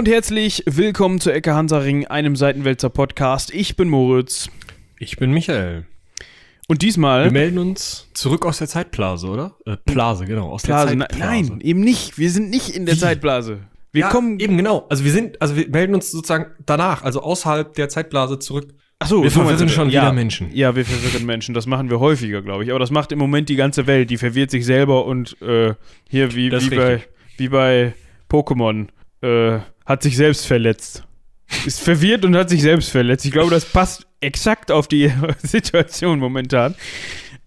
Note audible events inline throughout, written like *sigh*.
und herzlich willkommen zu Ecke Hansaring, einem Seitenwälzer Podcast. Ich bin Moritz. Ich bin Michael. Und diesmal. Wir melden uns zurück aus der Zeitblase, oder? Äh, Blase, genau, aus Blase. der Zeitblase. Nein, eben nicht. Wir sind nicht in der Wie? Zeitblase. Wir ja, kommen. eben genau. Also wir sind, also wir melden uns sozusagen danach, also außerhalb der Zeitblase zurück. Achso, wir so meinst verwirren schon ja. wieder Menschen. Ja, wir verwirren Menschen. Das machen wir häufiger, glaube ich. Aber das macht im Moment die ganze Welt. Die verwirrt sich selber und äh, hier wie, wie, bei, wie bei Pokémon äh, hat sich selbst verletzt. Ist verwirrt und hat sich selbst verletzt. Ich glaube, das passt exakt auf die *laughs* Situation momentan.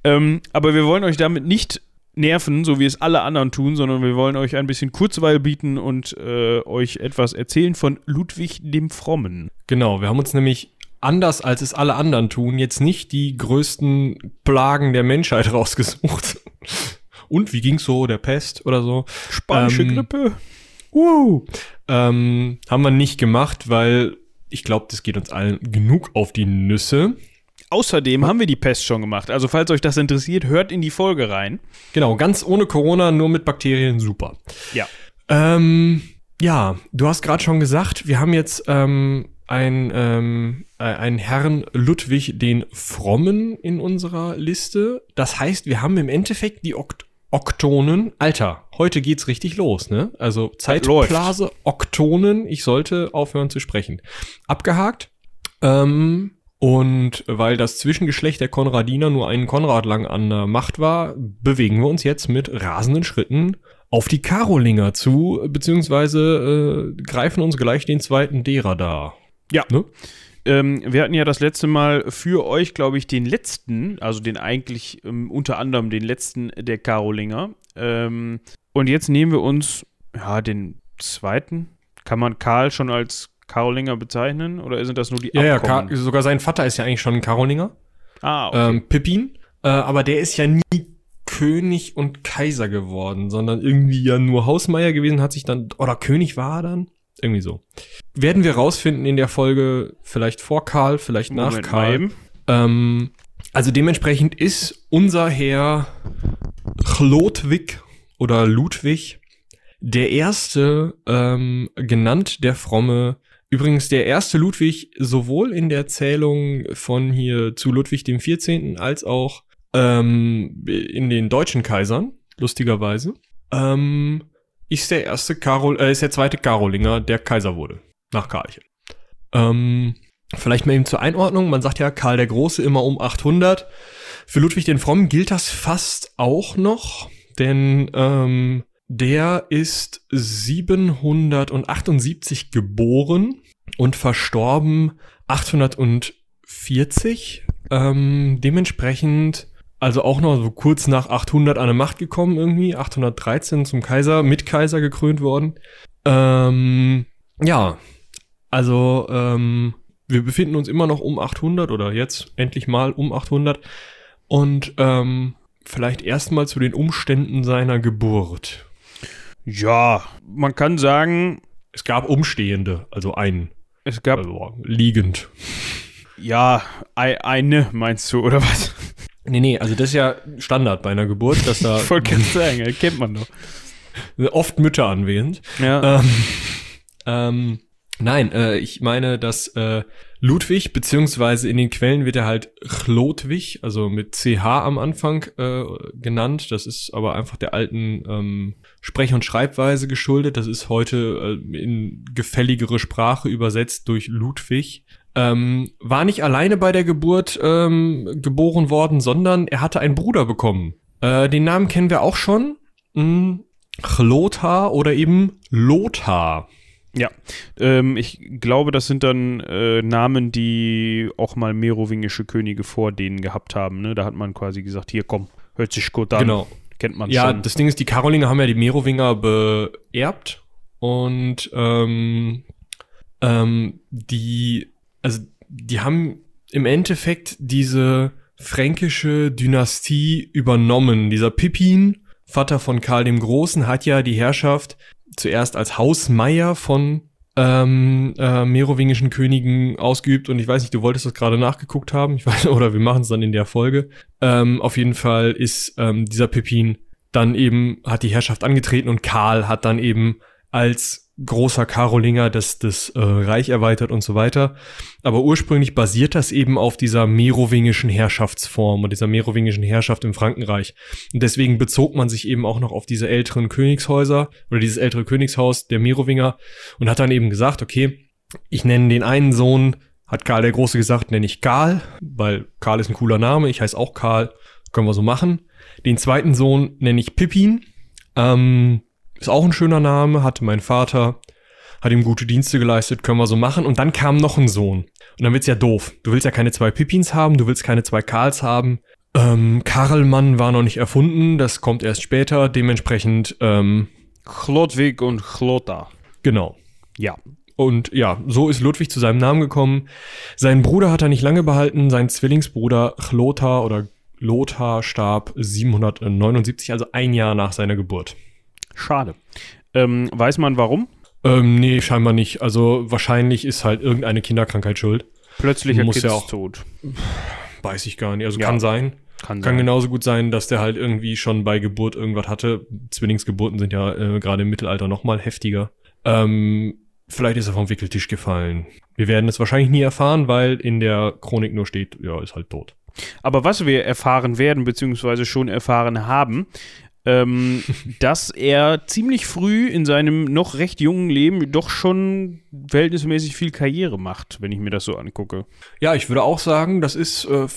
Ähm, aber wir wollen euch damit nicht nerven, so wie es alle anderen tun, sondern wir wollen euch ein bisschen Kurzweil bieten und äh, euch etwas erzählen von Ludwig dem Frommen. Genau, wir haben uns nämlich anders als es alle anderen tun, jetzt nicht die größten Plagen der Menschheit *laughs* rausgesucht. Und wie ging's so, der Pest oder so? Spanische Ähm, Grippe. Uh, ähm, haben wir nicht gemacht, weil ich glaube, das geht uns allen genug auf die Nüsse. Außerdem haben wir die Pest schon gemacht. Also, falls euch das interessiert, hört in die Folge rein. Genau, ganz ohne Corona, nur mit Bakterien, super. Ja. Ähm, ja, du hast gerade schon gesagt, wir haben jetzt ähm, ein, ähm, äh, einen Herrn Ludwig den Frommen in unserer Liste. Das heißt, wir haben im Endeffekt die Okt Oktonen. Alter, heute geht's richtig los, ne? Also Zeitblase, Oktonen. Ich sollte aufhören zu sprechen. Abgehakt. Ähm, und weil das Zwischengeschlecht der Konradiner nur einen Konrad lang an der Macht war, bewegen wir uns jetzt mit rasenden Schritten auf die Karolinger zu, beziehungsweise äh, greifen uns gleich den zweiten derer da. Ja. Ne? Ähm, wir hatten ja das letzte Mal für euch, glaube ich, den letzten, also den eigentlich ähm, unter anderem den letzten der Karolinger. Ähm, und jetzt nehmen wir uns, ja, den zweiten. Kann man Karl schon als Karolinger bezeichnen oder sind das nur die Ja, ja, Abkommen? Ka sogar sein Vater ist ja eigentlich schon ein Karolinger, ah, okay. ähm, Pippin, äh, aber der ist ja nie König und Kaiser geworden, sondern irgendwie ja nur Hausmeier gewesen, hat sich dann, oder König war er dann? Irgendwie so. Werden wir rausfinden in der Folge, vielleicht vor Karl, vielleicht nach Moment mal Karl. Ähm, also dementsprechend ist unser Herr Chlodwig oder Ludwig der erste ähm, genannt der Fromme. Übrigens der erste Ludwig sowohl in der Zählung von hier zu Ludwig dem 14. als auch ähm, in den deutschen Kaisern, lustigerweise, ähm, ist der erste Karol, äh, ist der zweite Karolinger, der Kaiser wurde, nach Karlchen. Ähm, vielleicht mal eben zur Einordnung, man sagt ja Karl der Große immer um 800. Für Ludwig den Frommen gilt das fast auch noch, denn ähm, der ist 778 geboren und verstorben 840. Ähm, dementsprechend also auch noch so kurz nach 800 an der Macht gekommen irgendwie, 813 zum Kaiser, mit Kaiser gekrönt worden. Ähm, ja, also ähm, wir befinden uns immer noch um 800 oder jetzt endlich mal um 800 und ähm, vielleicht erstmal zu den Umständen seiner Geburt. Ja, man kann sagen, Es gab Umstehende, also ein, es gab, also liegend. ja, ei- eine, meinst du, oder was? Nee, nee, also das ist ja Standard bei einer Geburt, dass da *laughs* Ich wollte gerade sagen, kennt man doch. oft Mütter anwesend. Ja. Ähm, ähm, nein, äh, ich meine, dass äh, Ludwig, beziehungsweise in den Quellen wird er halt Chlodwig, also mit CH am Anfang äh, genannt. Das ist aber einfach der alten ähm, Sprech- und Schreibweise geschuldet. Das ist heute äh, in gefälligere Sprache übersetzt durch Ludwig. Ähm, war nicht alleine bei der Geburt ähm, geboren worden, sondern er hatte einen Bruder bekommen. Äh, den Namen kennen wir auch schon. Hm, Chlothar oder eben Lothar. Ja, ähm, ich glaube, das sind dann äh, Namen, die auch mal merowingische Könige vor denen gehabt haben. Ne? Da hat man quasi gesagt, hier komm, hört sich gut an. Genau. Kennt man Ja, schon. das Ding ist, die Karolinger haben ja die Merowinger beerbt und ähm, ähm, die, also die haben im Endeffekt diese fränkische Dynastie übernommen. Dieser Pippin, Vater von Karl dem Großen, hat ja die Herrschaft zuerst als Hausmeier von ähm, äh, merowingischen Königen ausgeübt und ich weiß nicht, du wolltest das gerade nachgeguckt haben, ich weiß, *laughs* oder wir machen es dann in der Folge. Ähm, auf jeden Fall ist ähm, dieser Pippin dann eben, hat die Herrschaft angetreten und Karl hat dann eben als großer Karolinger das, das äh, Reich erweitert und so weiter. Aber ursprünglich basiert das eben auf dieser merowingischen Herrschaftsform und dieser merowingischen Herrschaft im Frankenreich. Und deswegen bezog man sich eben auch noch auf diese älteren Königshäuser oder dieses ältere Königshaus der Merowinger und hat dann eben gesagt, okay, ich nenne den einen Sohn, hat Karl der Große gesagt, nenne ich Karl, weil Karl ist ein cooler Name, ich heiße auch Karl, können wir so machen. Den zweiten Sohn nenne ich Pippin, ähm, ist auch ein schöner Name, hatte mein Vater, hat ihm gute Dienste geleistet, können wir so machen. Und dann kam noch ein Sohn. Und dann wird's ja doof. Du willst ja keine zwei Pippins haben, du willst keine zwei Karls haben. Ähm, Karlmann war noch nicht erfunden, das kommt erst später. Dementsprechend, ähm, Chlodwig und Chlota. genau. Ja. Und ja, so ist Ludwig zu seinem Namen gekommen. Seinen Bruder hat er nicht lange behalten, sein Zwillingsbruder Chlothar oder Lothar starb 779, also ein Jahr nach seiner Geburt. Schade. Ähm, weiß man warum? Ähm, nee, scheinbar nicht. Also wahrscheinlich ist halt irgendeine Kinderkrankheit schuld. Plötzlicher Muss ja Kindstod. Weiß ich gar nicht. Also Ja. kann sein. Kann Kann sein. genauso gut sein, dass der halt irgendwie schon bei Geburt irgendwas hatte. Zwillingsgeburten sind ja äh, gerade im Mittelalter noch mal heftiger. Ähm, vielleicht ist er vom Wickeltisch gefallen. Wir werden es wahrscheinlich nie erfahren, weil in der Chronik nur steht, ja, ist halt tot. Aber was wir erfahren werden, beziehungsweise schon erfahren haben, ähm, dass er ziemlich früh in seinem noch recht jungen Leben doch schon verhältnismäßig viel Karriere macht, wenn ich mir das so angucke. Ja, ich würde auch sagen, das ist äh,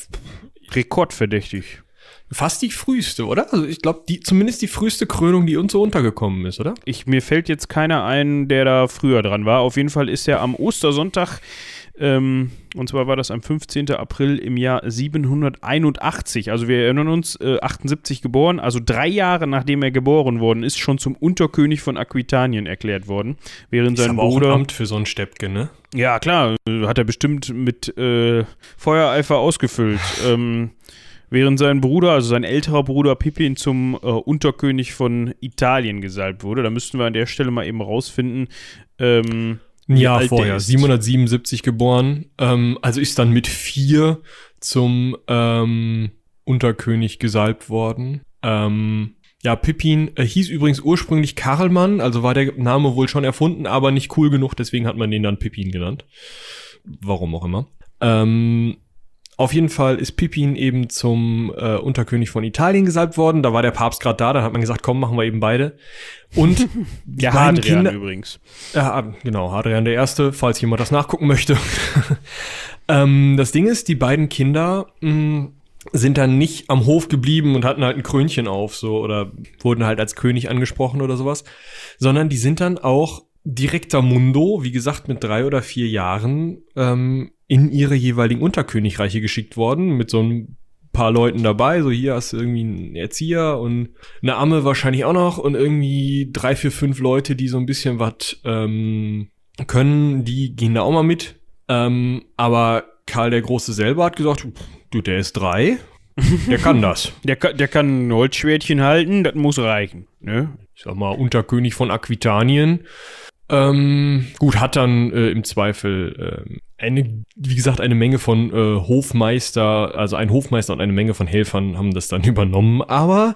Rekordverdächtig. fast die früheste, oder? Also ich glaube, die zumindest die früheste Krönung, die uns so untergekommen ist, oder? Ich, mir fällt jetzt keiner ein, der da früher dran war. Auf jeden Fall ist er am Ostersonntag, ähm, und zwar war das am 15. April im Jahr 781. Also wir erinnern uns, äh, 78 geboren, also drei Jahre nachdem er geboren worden ist, schon zum Unterkönig von Aquitanien erklärt worden. Während sein aber auch ein Bruder. Amt für so einen Steppke, ne? Ja, klar, äh, hat er bestimmt mit äh, Feuereifer ausgefüllt. *laughs* ähm, während sein Bruder, also sein älterer Bruder Pippin, zum äh, Unterkönig von Italien gesalbt wurde. Da müssten wir an der Stelle mal eben rausfinden. Ähm, Ein Jahr vorher, ist. 777 geboren. Ähm, also ist dann mit vier zum ähm, Unterkönig gesalbt worden. Ähm, ja, Pippin äh, hieß übrigens ursprünglich Karlmann, also war der Name wohl schon erfunden, aber nicht cool genug, deswegen hat man den dann Pippin genannt. Warum auch immer. Ähm, auf jeden Fall ist Pippin eben zum äh, Unterkönig von Italien gesalbt worden. Da war der Papst gerade da, dann hat man gesagt, komm, machen wir eben beide. Und *laughs* die beiden Hadrian Kinder, übrigens. ja, genau, Hadrian der Erste, falls jemand das nachgucken möchte. *laughs* ähm, das Ding ist, die beiden Kinder mh, sind dann nicht am Hof geblieben und hatten halt ein Krönchen auf, so, oder wurden halt als König angesprochen oder sowas, sondern die sind dann auch direkter Mundo, wie gesagt, mit drei oder vier Jahren ähm, in ihre jeweiligen Unterkönigreiche geschickt worden, mit so ein paar Leuten dabei. So hier hast du irgendwie einen Erzieher und eine Amme wahrscheinlich auch noch und irgendwie drei, vier, fünf Leute, die so ein bisschen was ähm, können, die gehen da auch mal mit. Ähm, aber Karl der Große selber hat gesagt, du, der ist drei, der kann das. *laughs* Der, ka- der kann ein Holzschwertchen halten, das muss reichen. Ne? ich sag mal, Unterkönig von Aquitanien. Ähm, gut, hat dann äh, im Zweifel ähm, eine, wie gesagt, eine Menge von äh, Hofmeister, also ein Hofmeister und eine Menge von Helfern haben das dann *laughs* übernommen, aber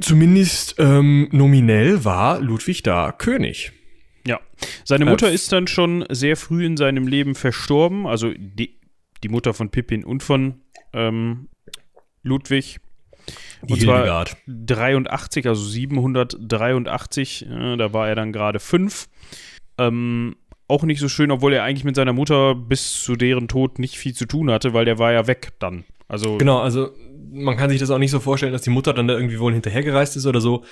zumindest ähm, nominell war Ludwig da König. Ja. Seine Äh, Mutter f- ist dann schon sehr früh in seinem Leben verstorben. Also die, die Mutter von Pippin und von ähm, Ludwig. Und zwar Hildegard. 83, also 783, äh, da war er dann gerade fünf. Ähm, auch nicht so schön, obwohl er eigentlich mit seiner Mutter bis zu deren Tod nicht viel zu tun hatte, weil der war ja weg dann. Also Genau, also man kann sich das auch nicht so vorstellen, dass die Mutter dann da irgendwie wohl hinterhergereist ist oder so,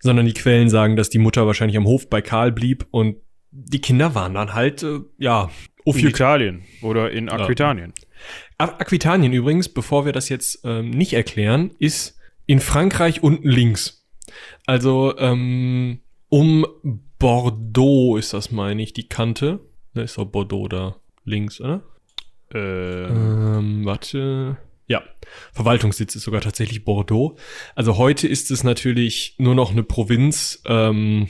sondern die Quellen sagen, dass die Mutter wahrscheinlich am Hof bei Karl blieb und die Kinder waren dann halt, äh, ja, in Ophi Italien oder in Aquitanien. Ak- Aquitanien übrigens, bevor wir das jetzt ähm, nicht erklären, ist in Frankreich unten links. Also ähm, um Bordeaux ist das, meine ich, die Kante. Da ist doch Bordeaux da links, oder? Äh, Ähm, warte. Ja, Verwaltungssitz ist sogar tatsächlich Bordeaux. Also heute ist es natürlich nur noch eine Provinz ähm,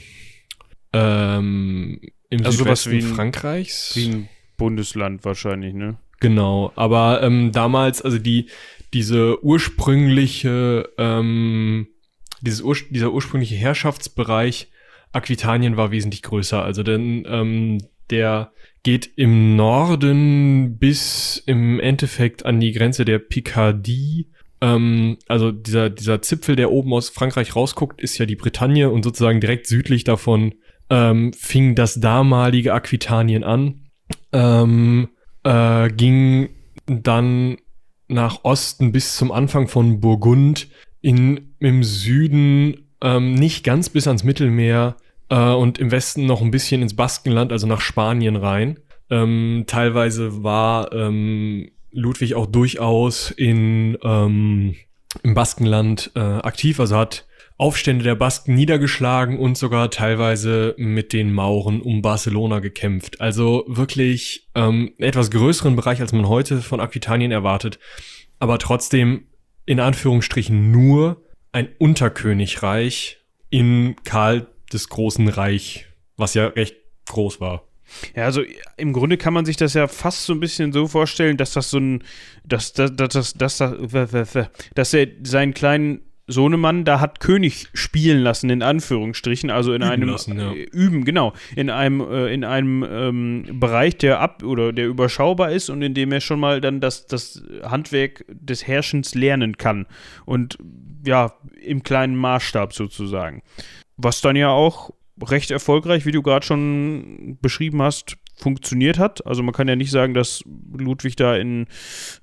ähm, im Also sowas Südwesten wie ein- Frankreichs. wie ein Bundesland wahrscheinlich, ne? Genau, aber ähm, damals, also die, diese ursprüngliche, ähm, dieses ur dieser ursprüngliche Herrschaftsbereich Aquitanien war wesentlich größer. Also denn ähm, der geht im Norden bis im Endeffekt an die Grenze der Picardie. Ähm, also dieser, dieser Zipfel, der oben aus Frankreich rausguckt, ist ja die Bretagne und sozusagen direkt südlich davon ähm, fing das damalige Aquitanien an. Ähm, äh, ging dann nach Osten bis zum Anfang von Burgund, in, im Süden ähm, nicht ganz bis ans Mittelmeer äh, und im Westen noch ein bisschen ins Baskenland, also nach Spanien rein. Ähm, teilweise war ähm, Ludwig auch durchaus in, ähm, im Baskenland äh, aktiv, also hat Aufstände der Basken niedergeschlagen und sogar teilweise mit den Mauren um Barcelona gekämpft. Also wirklich ähm, etwas größeren Bereich, als man heute von Aquitanien erwartet, aber trotzdem in Anführungsstrichen nur ein Unterkönigreich in Karl des Großen Reich, was ja recht groß war. Ja, also im Grunde kann man sich das ja fast so ein bisschen so vorstellen, dass das so ein, dass, dass, dass, dass, dass, dass er seinen kleinen Sohnemann da hat König spielen lassen, in Anführungsstrichen, also in üben einem lassen, ja. äh, üben, genau, in einem, äh, in einem ähm, Bereich, der ab oder der überschaubar ist und in dem er schon mal dann das, das Handwerk des Herrschens lernen kann. Und ja, im kleinen Maßstab sozusagen. Was dann ja auch recht erfolgreich, wie du gerade schon beschrieben hast, funktioniert hat. Also man kann ja nicht sagen, dass Ludwig da in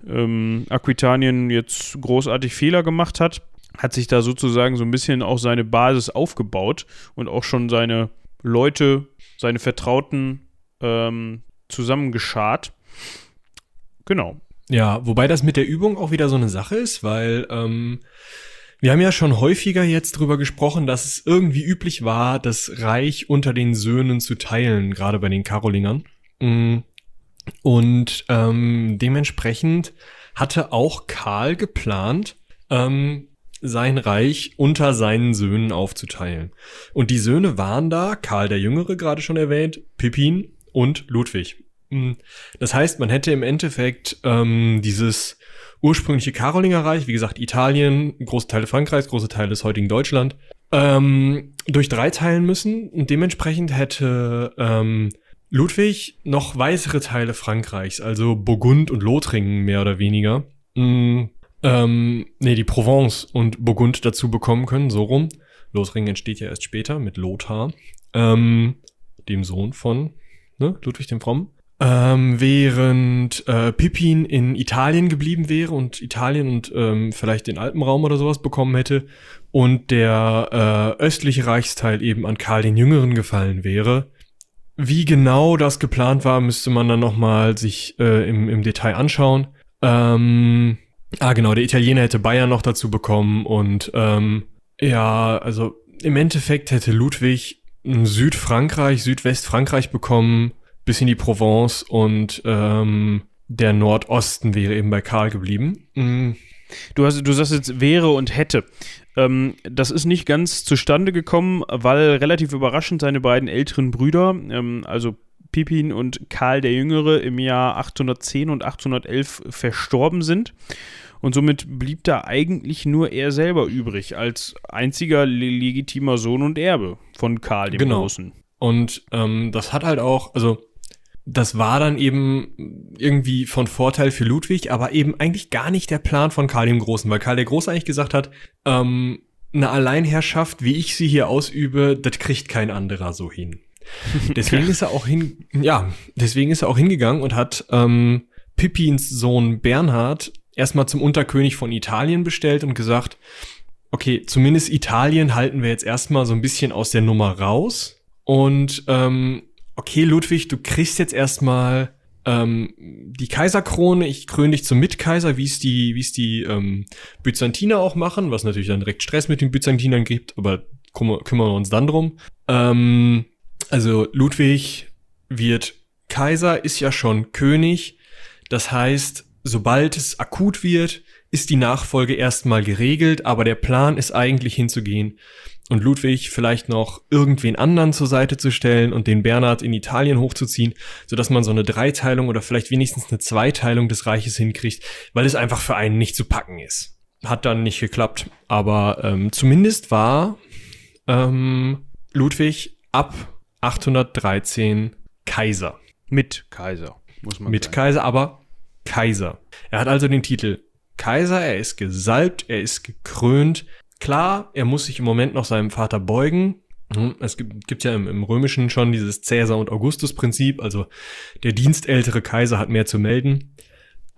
ähm, Aquitanien jetzt großartig Fehler gemacht hat hat sich da sozusagen so ein bisschen auch seine Basis aufgebaut und auch schon seine Leute, seine Vertrauten ähm, zusammengeschart. Genau. Ja, wobei das mit der Übung auch wieder so eine Sache ist, weil ähm, wir haben ja schon häufiger jetzt drüber gesprochen, dass es irgendwie üblich war, das Reich unter den Söhnen zu teilen, gerade bei den Karolingern. Mm. Und ähm, dementsprechend hatte auch Karl geplant, ähm, sein Reich unter seinen Söhnen aufzuteilen. Und die Söhne waren da, Karl der Jüngere gerade schon erwähnt, Pippin und Ludwig. Hm. Das heißt, man hätte im Endeffekt ähm, dieses ursprüngliche Karolingerreich, wie gesagt, Italien, große Teile Frankreichs, große Teile des heutigen Deutschland, ähm, durch drei teilen müssen. Und dementsprechend hätte ähm, Ludwig noch weitere Teile Frankreichs, also Burgund und Lothringen mehr oder weniger, mh, hm ähm, nee, die Provence und Burgund dazu bekommen können, so rum. Lothringen entsteht ja erst später mit Lothar, ähm, dem Sohn von ne, Ludwig dem Frommen. Ähm, während äh, Pippin in Italien geblieben wäre und Italien und ähm, vielleicht den Alpenraum oder sowas bekommen hätte und der äh, östliche Reichsteil eben an Karl den Jüngeren gefallen wäre. Wie genau das geplant war, müsste man dann nochmal sich äh, im, im Detail anschauen. Ähm, Ah, genau, der Italiener hätte Bayern noch dazu bekommen und ähm, ja, also im Endeffekt hätte Ludwig Südfrankreich, Südwestfrankreich bekommen, bis in die Provence und ähm, der Nordosten wäre eben bei Karl geblieben. Mhm. Du, hast, du sagst jetzt wäre und hätte. Ähm, das ist nicht ganz zustande gekommen, weil relativ überraschend seine beiden älteren Brüder, ähm, also Pippin und Karl der Jüngere, im Jahr 810 und 811 verstorben sind. Und somit blieb da eigentlich nur er selber übrig, als einziger legitimer Sohn und Erbe von Karl dem genau. Großen. Und ähm, das hat halt auch, also das war dann eben irgendwie von Vorteil für Ludwig, aber eben eigentlich gar nicht der Plan von Karl dem Großen, weil Karl der Große eigentlich gesagt hat, ähm, eine Alleinherrschaft, wie ich sie hier ausübe, das kriegt kein anderer so hin. *laughs* Deswegen ist er auch hin, ja, deswegen ist er auch hingegangen und hat ähm, Pippins Sohn Bernhard erstmal zum Unterkönig von Italien bestellt und gesagt, okay, zumindest Italien halten wir jetzt erstmal so ein bisschen aus der Nummer raus. Und ähm, okay, Ludwig, du kriegst jetzt erstmal ähm, die Kaiserkrone, ich kröne dich zum Mitkaiser, wie es die, wie es die ähm, Byzantiner auch machen, was natürlich dann direkt Stress mit den Byzantinern gibt, aber kümmern wir uns dann drum. Ähm, also Ludwig wird Kaiser, ist ja schon König. Das heißt, sobald es akut wird, ist die Nachfolge erstmal geregelt, aber der Plan ist eigentlich hinzugehen und Ludwig vielleicht noch irgendwen anderen zur Seite zu stellen und den Bernhard in Italien hochzuziehen, sodass man so eine Dreiteilung oder vielleicht wenigstens eine Zweiteilung des Reiches hinkriegt, weil es einfach für einen nicht zu packen ist. Hat dann nicht geklappt, aber ähm, zumindest war ähm, Ludwig ab 813 Kaiser. Mit Kaiser, muss man Mit sagen. Kaiser, aber Kaiser. Er hat also den Titel Kaiser, er ist gesalbt, er ist gekrönt. Klar, er muss sich im Moment noch seinem Vater beugen. Hm, Es gibt, gibt ja im, im Römischen schon dieses Cäsar- und Augustus-Prinzip, also der dienstältere Kaiser hat mehr zu melden.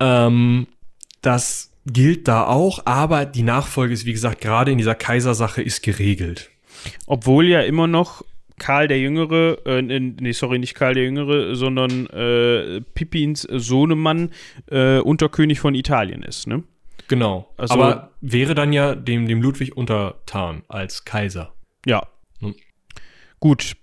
Ähm, das gilt da auch, aber die Nachfolge ist, wie gesagt, gerade in dieser Kaisersache ist geregelt. Obwohl ja immer noch Karl der Jüngere, äh, nee, sorry, nicht Karl der Jüngere, sondern äh, Pippins Sohnemann äh, Unterkönig von Italien ist, ne? Genau. Also- aber wäre dann ja dem, dem Ludwig untertan als Kaiser. Ja. Hm. Gut.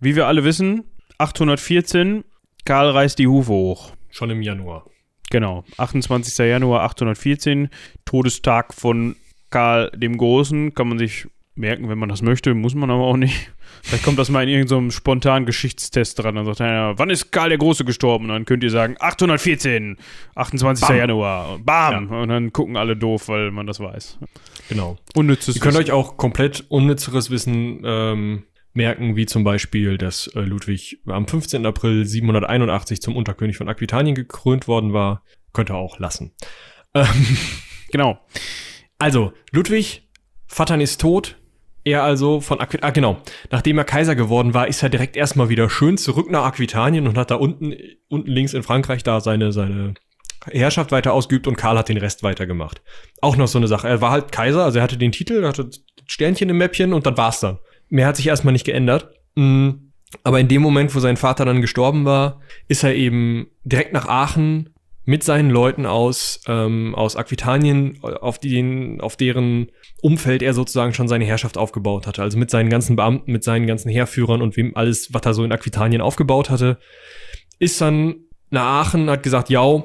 Wie wir alle wissen, 814, Karl reißt die Hufe hoch. Schon im Januar. Genau. 28. Januar 814, Todestag von Karl dem Großen. Kann man sich merken, wenn man das möchte, muss man aber auch nicht. Vielleicht kommt das mal in irgendeinem spontanen Geschichtstest dran. Dann sagt einer, wann ist Karl der Große gestorben? Und dann könnt ihr sagen, 814, 28. Bam. Januar. Bam! Und dann gucken alle doof, weil man das weiß. Genau. Unnützes Ihr könnt Wissen. euch auch komplett unnützeres Wissen ähm, merken, wie zum Beispiel, dass äh, Ludwig am 15. April 781 zum Unterkönig von Aquitanien gekrönt worden war. Könnt ihr auch lassen. Ähm, Genau. also, Ludwig, Vattern ist tot. Er also von Aquitanien, ah genau, nachdem er Kaiser geworden war, ist er direkt erstmal wieder schön zurück nach Aquitanien und hat da unten, unten links in Frankreich da seine, seine Herrschaft weiter ausgeübt und Karl hat den Rest weitergemacht. Auch noch so eine Sache. Er war halt Kaiser, also er hatte den Titel, hatte Sternchen im Mäppchen und dann war's dann. Mehr hat sich erstmal nicht geändert. Mm, Aber in dem Moment, wo sein Vater dann gestorben war, ist er eben direkt nach Aachen mit seinen Leuten aus, ähm, aus Aquitanien, auf, den, auf deren Umfeld er sozusagen schon seine Herrschaft aufgebaut hatte. Also mit seinen ganzen Beamten, mit seinen ganzen Heerführern und wem alles, was er so in Aquitanien aufgebaut hatte, ist dann nach Aachen, hat gesagt, ja,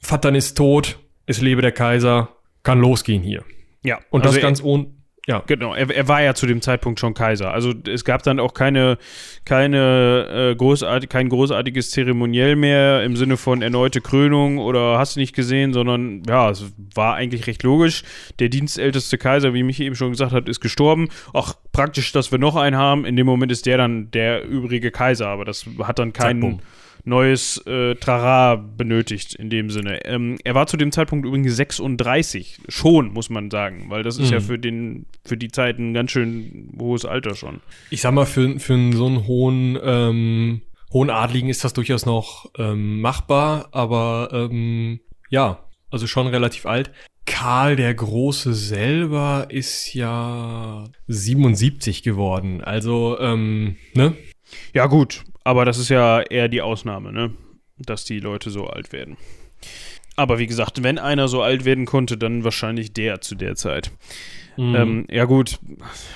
Vattern ist tot, es lebe der Kaiser, kann losgehen hier. Ja. Und also das ganz ohne, ja. Genau, er, er war ja zu dem Zeitpunkt schon Kaiser. Also es gab dann auch keine, keine äh, großartig, kein großartiges Zeremoniell mehr im Sinne von erneute Krönung oder hast du nicht gesehen, sondern ja, es war eigentlich recht logisch. Der dienstälteste Kaiser, wie Michi eben schon gesagt hat, ist gestorben. Auch praktisch, dass wir noch einen haben. In dem Moment ist der dann der übrige Kaiser, aber das hat dann keinen bumm. Neues äh, Trara benötigt in dem Sinne. Ähm, er war zu dem Zeitpunkt übrigens 36, schon, muss man sagen, weil das ist Mhm. ja für, den, für die Zeit ein ganz schön hohes Alter schon. Ich sag mal, für, für einen so einen hohen, ähm, hohen Adligen ist das durchaus noch ähm, machbar, aber ähm, ja, also schon relativ alt. Karl der Große selber ist ja 77 geworden. Also, ähm, ne? Ja, gut, aber das ist ja eher die Ausnahme, ne? Dass die Leute so alt werden. Aber wie gesagt, wenn einer so alt werden konnte, dann wahrscheinlich der zu der Zeit. Mhm. Ähm, ja gut,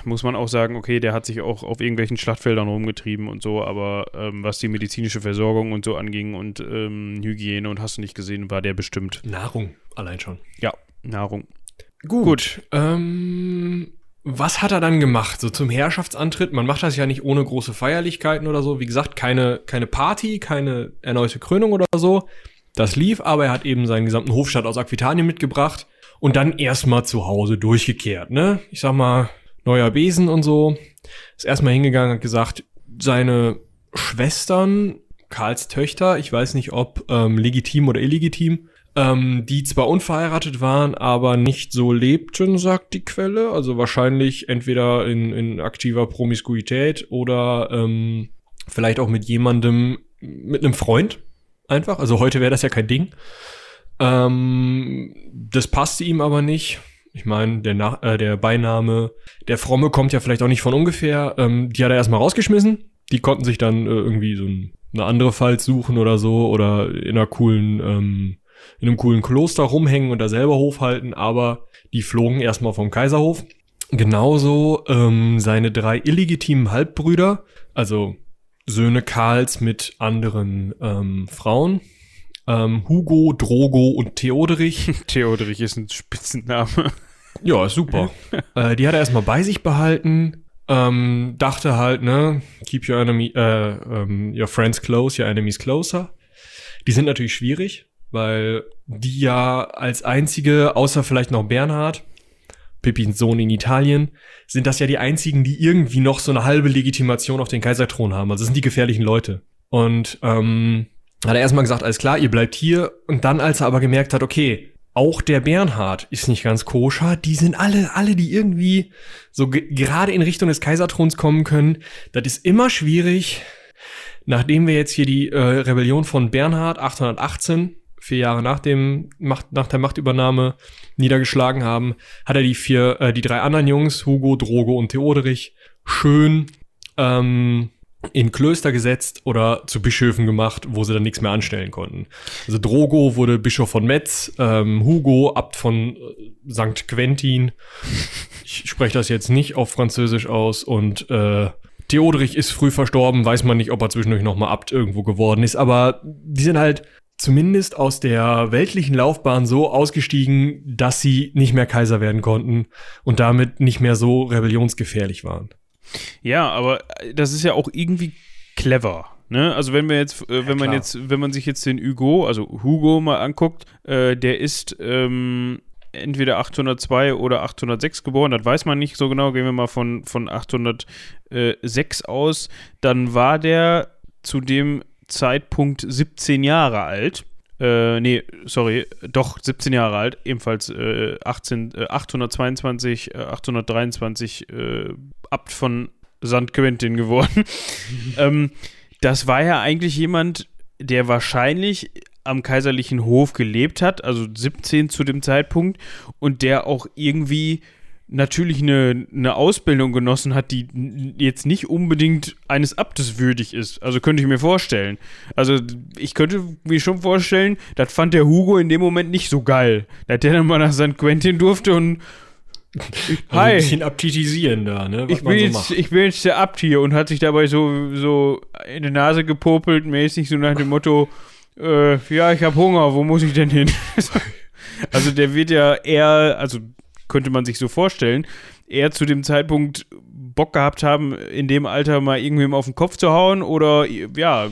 muss man auch sagen, okay, der hat sich auch auf irgendwelchen Schlachtfeldern rumgetrieben und so, aber ähm, was die medizinische Versorgung und so anging und ähm, Hygiene und hast du nicht gesehen, war der bestimmt. Nahrung allein schon. Ja, Nahrung. Gut. Ähm, was hat er dann gemacht? So zum Herrschaftsantritt? Man macht das ja nicht ohne große Feierlichkeiten oder so. Wie gesagt, keine, keine Party, keine erneute Krönung oder so. Das lief, aber er hat eben seinen gesamten Hofstaat aus Aquitanien mitgebracht und dann erstmal zu Hause durchgekehrt, ne? Ich sag mal, neuer Besen und so. Ist erstmal hingegangen, hat gesagt, seine Schwestern, Karls Töchter, ich weiß nicht, ob ähm, legitim oder illegitim, ähm, die zwar unverheiratet waren, aber nicht so lebten, sagt die Quelle. Also wahrscheinlich entweder in, in aktiver Promiskuität oder ähm, vielleicht auch mit jemandem, mit einem Freund einfach. Also heute wäre das ja kein Ding. Ähm, das passte ihm aber nicht. Ich meine, der, Na äh, der Beiname der Fromme kommt ja vielleicht auch nicht von ungefähr. Ähm, die hat er erstmal rausgeschmissen. Die konnten sich dann äh, irgendwie so ein, eine andere Falz suchen oder so oder in einer coolen, ähm, in einem coolen Kloster rumhängen und da selber Hof halten, aber die flogen erstmal vom Kaiserhof. Genauso ähm, seine drei illegitimen Halbbrüder, also Söhne Karls mit anderen ähm, Frauen. Ähm, Hugo, Drogo und Theoderich. *laughs* Theoderich ist ein Spitzenname. *laughs* Ja, super. äh, die hat er erstmal bei sich behalten. Ähm, dachte halt, ne, keep your enemy, äh, ähm, your friends close, your enemies closer. Die sind natürlich schwierig, weil die ja als einzige, außer vielleicht noch Bernhard, Pippins Sohn in Italien, sind das ja die einzigen, die irgendwie noch so eine halbe Legitimation auf den Kaiserthron haben. Also das sind die gefährlichen Leute. Und ähm, hat er erstmal gesagt, alles klar, ihr bleibt hier. Und dann, als er aber gemerkt hat, okay, auch der Bernhard ist nicht ganz koscher, die sind alle, alle, die irgendwie so gerade in Richtung des Kaiserthrons kommen können. Das ist immer schwierig. Nachdem wir jetzt hier die äh, Rebellion von Bernhard 818 vier Jahre nach dem Macht, nach der Machtübernahme niedergeschlagen haben, hat er die vier, äh, die drei anderen Jungs, Hugo, Drogo und Theoderich, schön ähm, in Klöster gesetzt oder zu Bischöfen gemacht, wo sie dann nichts mehr anstellen konnten. Also Drogo wurde Bischof von Metz, ähm, Hugo Abt von äh, St. Quentin. Ich spreche das jetzt nicht auf Französisch aus und äh, Theodrich ist früh verstorben, weiß man nicht, ob er zwischendurch nochmal Abt irgendwo geworden ist, aber die sind halt zumindest aus der weltlichen Laufbahn so ausgestiegen, dass sie nicht mehr Kaiser werden konnten und damit nicht mehr so rebellionsgefährlich waren. Ja, aber das ist ja auch irgendwie clever. Ne? Also wenn wir jetzt, äh, wenn ja, man jetzt, wenn man sich jetzt den Hugo, also Hugo mal anguckt, äh, der ist ähm, entweder 802 oder 806 geboren, das weiß man nicht so genau. Gehen wir mal von, von 806 aus. Dann war der zu dem Zeitpunkt 17 Jahre alt. Äh, nee, sorry, doch 17 Jahre alt, ebenfalls äh, 18, äh, 822, 823 äh, Abt von St. Quentin geworden. *laughs* ähm, das war ja eigentlich jemand, der wahrscheinlich am kaiserlichen Hof gelebt hat, also 17 zu dem Zeitpunkt, und der auch irgendwie natürlich eine, eine Ausbildung genossen hat, die jetzt nicht unbedingt eines Abtes würdig ist. Also könnte ich mir vorstellen. Also ich könnte mir schon vorstellen, das fand der Hugo in dem Moment nicht so geil. Dass der dann mal nach St. Quentin durfte und also Hi. ein bisschen abtitisieren da, ne? ich bin, so jetzt, ich bin jetzt der Abt hier und hat sich dabei so, so in die Nase gepopelt, mäßig so nach dem Motto, äh, ja, ich habe Hunger, wo muss ich denn hin? *laughs* also der wird ja eher, also könnte man sich so vorstellen, eher zu dem Zeitpunkt Bock gehabt haben, in dem Alter mal irgendwem auf den Kopf zu hauen oder ja,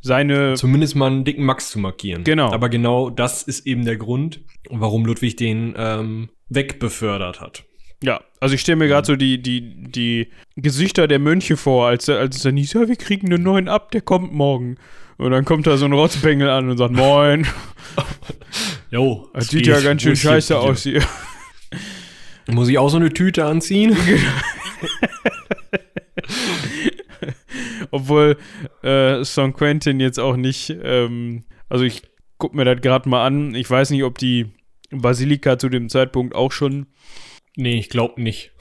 seine. Zumindest mal einen dicken Max zu markieren. Genau. Aber genau das ist eben der Grund, warum Ludwig den ähm, wegbefördert hat. Ja, also ich stelle mir gerade so die, die, die Gesichter der Mönche vor, als, als es dann hieß, ja, wir kriegen einen neuen ab, der kommt morgen. Und dann kommt da so ein Rotzbengel an und sagt, moin. *laughs* Jo. Das sieht ja ganz schön scheiße aus hier. Muss ich auch so eine Tüte anziehen? *laughs* Obwohl äh, St. Quentin jetzt auch nicht, ähm, also ich gucke mir das gerade mal an. Ich weiß nicht, ob die Basilika zu dem Zeitpunkt auch schon. Nee, ich glaube nicht.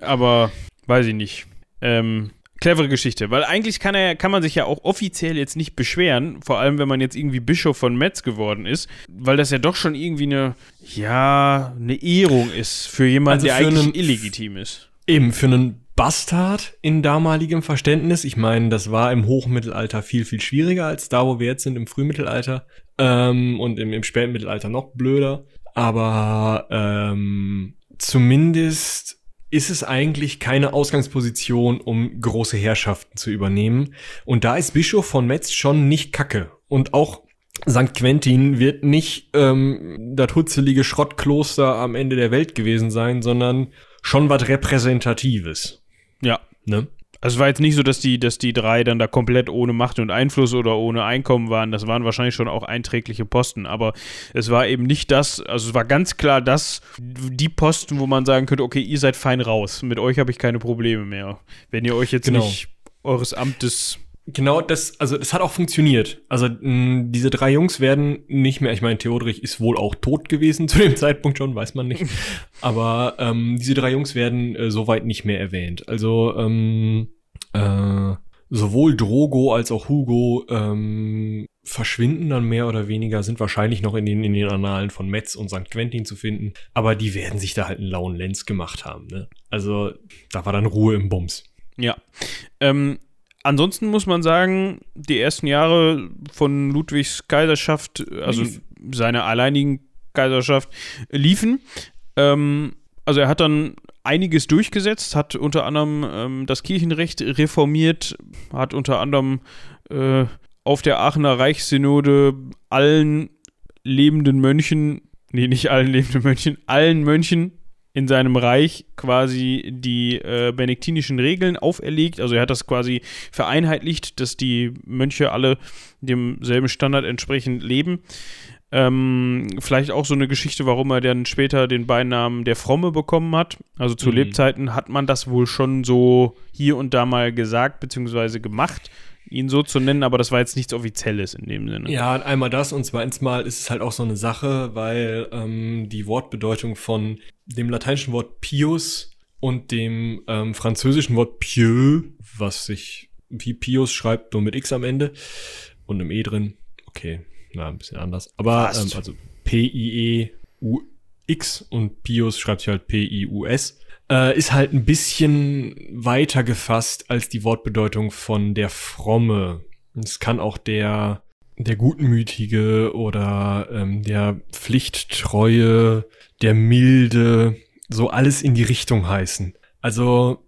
Aber weiß ich nicht. Ähm, clevere Geschichte, weil eigentlich kann er, kann man sich ja auch offiziell jetzt nicht beschweren, vor allem wenn man jetzt irgendwie Bischof von Metz geworden ist, weil das ja doch schon irgendwie eine, ja, eine Ehrung ist für jemanden, also der eigentlich einen, illegitim ist. Eben, für einen Bastard in damaligem Verständnis. Ich meine, das war im Hochmittelalter viel, viel schwieriger als da, wo wir jetzt sind, im Frühmittelalter. Ähm, und im, im Spätmittelalter noch blöder. Aber ähm, zumindest ist es eigentlich keine Ausgangsposition, um große Herrschaften zu übernehmen. Und da ist Bischof von Metz schon nicht kacke. Und auch St. Quentin wird nicht ähm, das hutzelige Schrottkloster am Ende der Welt gewesen sein, sondern schon was Repräsentatives. Ja. Ne? Also es war jetzt nicht so, dass die, dass die drei dann da komplett ohne Macht und Einfluss oder ohne Einkommen waren. Das waren wahrscheinlich schon auch einträgliche Posten. Aber es war eben nicht das, also es war ganz klar das, die Posten, wo man sagen könnte, okay, ihr seid fein raus. Mit euch habe ich keine Probleme mehr. Wenn ihr euch jetzt genau. nicht eures Amtes Genau, das, also das hat auch funktioniert. Also mh, diese drei Jungs werden nicht mehr, ich meine, Theodrich ist wohl auch tot gewesen *laughs* zu dem Zeitpunkt schon, weiß man nicht. *laughs* Aber ähm, diese drei Jungs werden äh, soweit nicht mehr erwähnt. Also ähm, äh, sowohl Drogo als auch Hugo ähm, verschwinden dann mehr oder weniger, sind wahrscheinlich noch in den, in den Annalen von Metz und St. Quentin zu finden. Aber die werden sich da halt einen lauen Lenz gemacht haben. Ne? Also da war dann Ruhe im Bums. Ja. Ähm, ansonsten muss man sagen, die ersten Jahre von Ludwigs Kaiserschaft, also Lief. seiner alleinigen Kaiserschaft, liefen. Ähm, also er hat dann einiges durchgesetzt, hat unter anderem ähm, das Kirchenrecht reformiert, hat unter anderem äh, auf der Aachener Reichssynode allen lebenden Mönchen, nee, nicht allen lebenden Mönchen, allen Mönchen in seinem Reich quasi die äh, benediktinischen Regeln auferlegt. Also er hat das quasi vereinheitlicht, dass die Mönche alle demselben Standard entsprechend leben. Ähm, vielleicht auch so eine Geschichte, warum er dann später den Beinamen der Fromme bekommen hat. Also zu Mhm. Lebzeiten hat man das wohl schon so hier und da mal gesagt bzw. gemacht, ihn so zu nennen, aber das war jetzt nichts Offizielles in dem Sinne. Ja, einmal das und zweitens mal ist es halt auch so eine Sache, weil ähm, die Wortbedeutung von dem lateinischen Wort pius und dem ähm, französischen Wort pieux, was sich wie pius schreibt, nur mit x am Ende und einem e drin. Okay, na, ein bisschen anders. Aber ähm, also P-I-E-U-X und pius schreibt sich halt P-I-U-S. Äh, ist halt ein bisschen weiter gefasst als die Wortbedeutung von der Fromme. Es kann auch der, der Gutmütige oder ähm, der Pflichttreue, der Milde, so alles in die Richtung heißen. Also,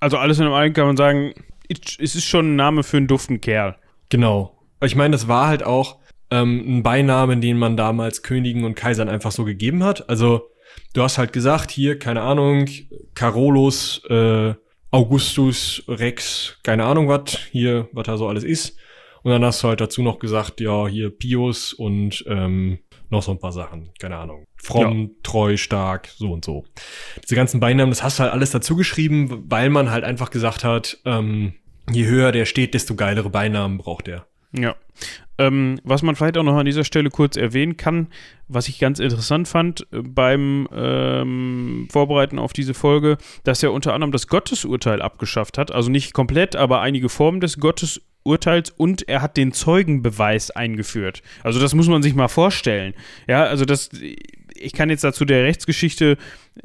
Also alles in allem kann man sagen, es ist schon ein Name für einen duften Kerl. genau. Ich meine, das war halt auch ähm, ein Beinamen, den man damals Königen und Kaisern einfach so gegeben hat. Also, du hast halt gesagt, hier, keine Ahnung, Carolus, äh, Augustus, Rex, keine Ahnung was, hier, was da so alles ist. Und dann hast du halt dazu noch gesagt, ja, hier Pius und ähm, noch so ein paar Sachen, keine Ahnung. Fromm, treu, stark, so und so. Diese ganzen Beinamen, das hast du halt alles dazu geschrieben, weil man halt einfach gesagt hat, ähm, je höher der steht, desto geilere Beinamen braucht er. Ja. Ähm, was man vielleicht auch noch an dieser Stelle kurz erwähnen kann, was ich ganz interessant fand äh, beim ähm, Vorbereiten auf diese Folge, dass er unter anderem das Gottesurteil abgeschafft hat. Also nicht komplett, aber einige Formen des Gottesurteils und er hat den Zeugenbeweis eingeführt. Also das muss man sich mal vorstellen. Ja, also das. Ich kann jetzt dazu der Rechtsgeschichte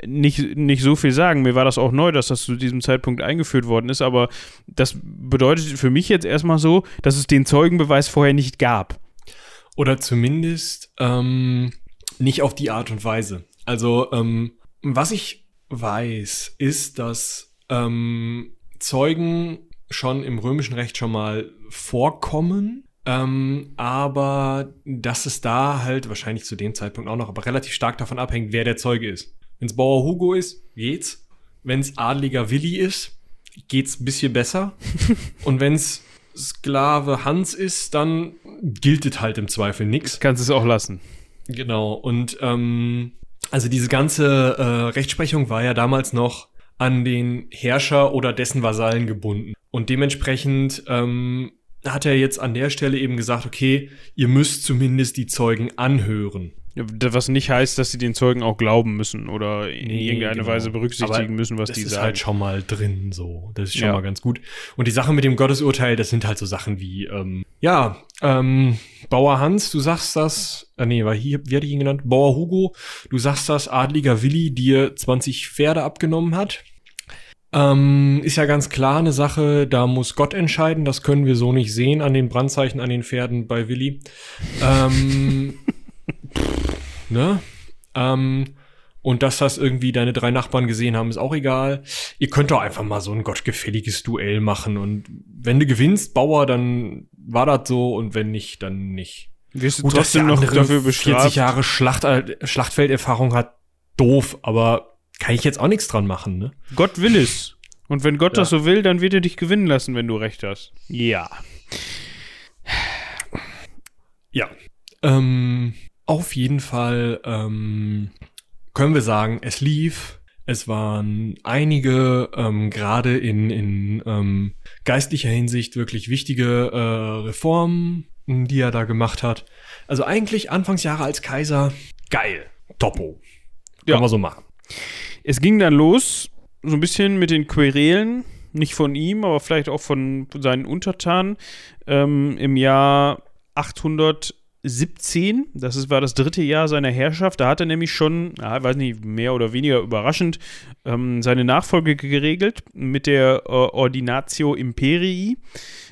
nicht, nicht so viel sagen. Mir war das auch neu, dass das zu diesem Zeitpunkt eingeführt worden ist, aber das bedeutet für mich jetzt erstmal so, dass es den Zeugenbeweis vorher nicht gab. Oder zumindest ähm, nicht auf die Art und Weise. Also, ähm, was ich weiß, ist, dass ähm, Zeugen schon im römischen Recht schon mal vorkommen, ähm, aber dass es da halt wahrscheinlich zu dem Zeitpunkt auch noch, aber relativ stark davon abhängt, wer der Zeuge ist. Wenn es Bauer Hugo ist, geht's. Wenn es adliger Willi ist, geht's ein bisschen besser. *laughs* Und wenn es Sklave Hans ist, dann gilt es halt im Zweifel nix. Kannst es auch lassen. Genau. Und ähm, also diese ganze äh, Rechtsprechung war ja damals noch an den Herrscher oder dessen Vasallen gebunden. Und dementsprechend ähm, hat er jetzt an der Stelle eben gesagt, okay, ihr müsst zumindest die Zeugen anhören. Was nicht heißt, dass sie den Zeugen auch glauben müssen oder in Nee, irgendeiner genau. Weise berücksichtigen Aber müssen, was das die ist sagen. halt schon mal drin so. Das ist schon Ja. mal ganz gut. Und die Sache mit dem Gottesurteil, das sind halt so Sachen wie, ähm, ja, ähm, Bauer Hans, du sagst das, äh, nee, war hier, wie hatte ich ihn genannt? Bauer Hugo, du sagst das, adliger Willi dir 20 Pferde abgenommen hat. Ähm, ist ja ganz klar eine Sache, da muss Gott entscheiden, das können wir so nicht sehen an den Brandzeichen an den Pferden bei Willi. Ähm, pff, *laughs* ne? Ähm, und dass das irgendwie deine drei Nachbarn gesehen haben, ist auch egal. Ihr könnt doch einfach mal so ein gottgefälliges Duell machen. Und wenn du gewinnst, Bauer, dann war das so. Und wenn nicht, dann nicht. Wirst du Gut, trotzdem noch dafür 40 bestraft. Jahre Schlacht, äh, Schlachtfelderfahrung hat, doof. Aber kann ich jetzt auch nichts dran machen, ne? Gott will es. Und wenn Gott Ja. das so will, dann wird er dich gewinnen lassen, wenn du recht hast. Ja. Ja. Ähm, auf jeden Fall ähm, können wir sagen, es lief. Es waren einige, ähm, gerade in, in ähm, geistlicher Hinsicht, wirklich wichtige äh, Reformen, m, die er da gemacht hat. Also eigentlich Anfangsjahre als Kaiser, geil. Topo. Ja. Kann man so machen. Es ging dann los, so ein bisschen mit den Querelen, nicht von ihm, aber vielleicht auch von seinen Untertanen, ähm, im Jahr 817. Das ist, war das dritte Jahr seiner Herrschaft. Da hat er nämlich schon, ja, weiß nicht, mehr oder weniger überraschend, ähm, seine Nachfolge geregelt mit der äh, Ordinatio Imperii.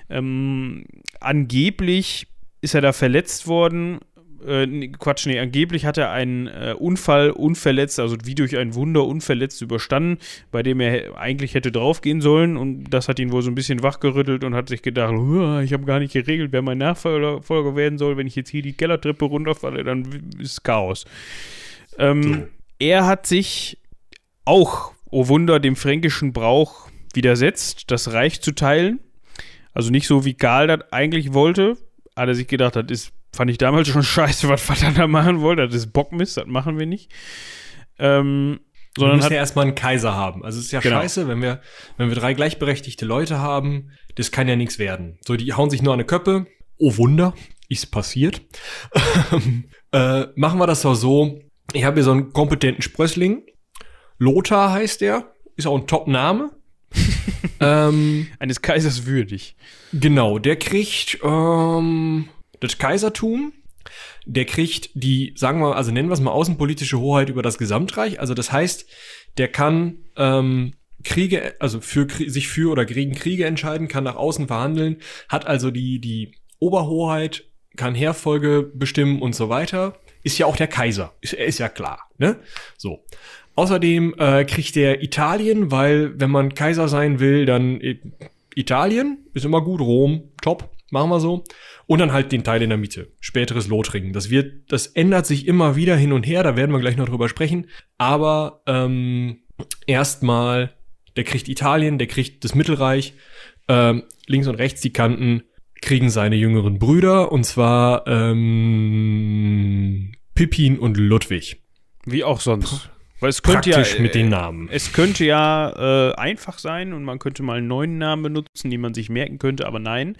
Ähm, angeblich ist er da verletzt worden. Äh, Quatsch, nee, angeblich hat er einen äh, Unfall unverletzt, also wie durch ein Wunder unverletzt überstanden, bei dem er eigentlich hätte draufgehen sollen und das hat ihn wohl so ein bisschen wachgerüttelt und hat sich gedacht, "Huah, ich habe gar nicht geregelt, wer mein Nachfolger Folger werden soll, wenn ich jetzt hier die Kellertreppe runterfalle, dann ist Chaos. Ähm. Er hat sich auch, oh Wunder, dem fränkischen Brauch widersetzt, das Reich zu teilen. Also nicht so, wie Karl das eigentlich wollte. Hat er sich gedacht, das ist, fand ich damals schon *laughs* scheiße, was Vater da machen wollte. Das ist Bockmist, das machen wir nicht. Ähm, Wir sondern müssen hat, ja erstmal einen Kaiser haben. Also es ist ja Genau. scheiße, wenn wir, wenn wir drei gleichberechtigte Leute haben, das kann ja nichts werden. So, die hauen sich nur an eine Köppe. Oh Wunder, ist passiert. *laughs* äh, machen wir das doch so. Ich habe hier so einen kompetenten Sprössling. Lothar heißt der. Ist auch ein Top-Name. *laughs* ähm, eines Kaisers würdig. Genau, der kriegt ähm, das Kaisertum. Der kriegt die, sagen wir, also nennen wir es mal außenpolitische Hoheit über das Gesamtreich. Also das heißt, der kann ähm, Kriege, also für sich für oder gegen Kriege entscheiden, kann nach außen verhandeln, hat also die die Oberhoheit, kann Heerfolge bestimmen und so weiter. Ist ja auch der Kaiser, ist, ist ja klar, ne? So. Außerdem äh, kriegt der Italien, weil wenn man Kaiser sein will, dann äh, Italien ist immer gut, Rom, top, machen wir so. Und dann halt den Teil in der Mitte, späteres Lothringen. Das wird, das ändert sich immer wieder hin und her, da werden wir gleich noch drüber sprechen. Aber ähm, erstmal, der kriegt Italien, der kriegt das Mittelreich, ähm, links und rechts die Kanten kriegen seine jüngeren Brüder, und zwar ähm, Pippin und Ludwig. Wie auch sonst. Weil es könnte ja, Praktisch mit den äh, Namen. Es könnte ja äh, einfach sein und man könnte mal einen neuen Namen benutzen, den man sich merken könnte, aber nein,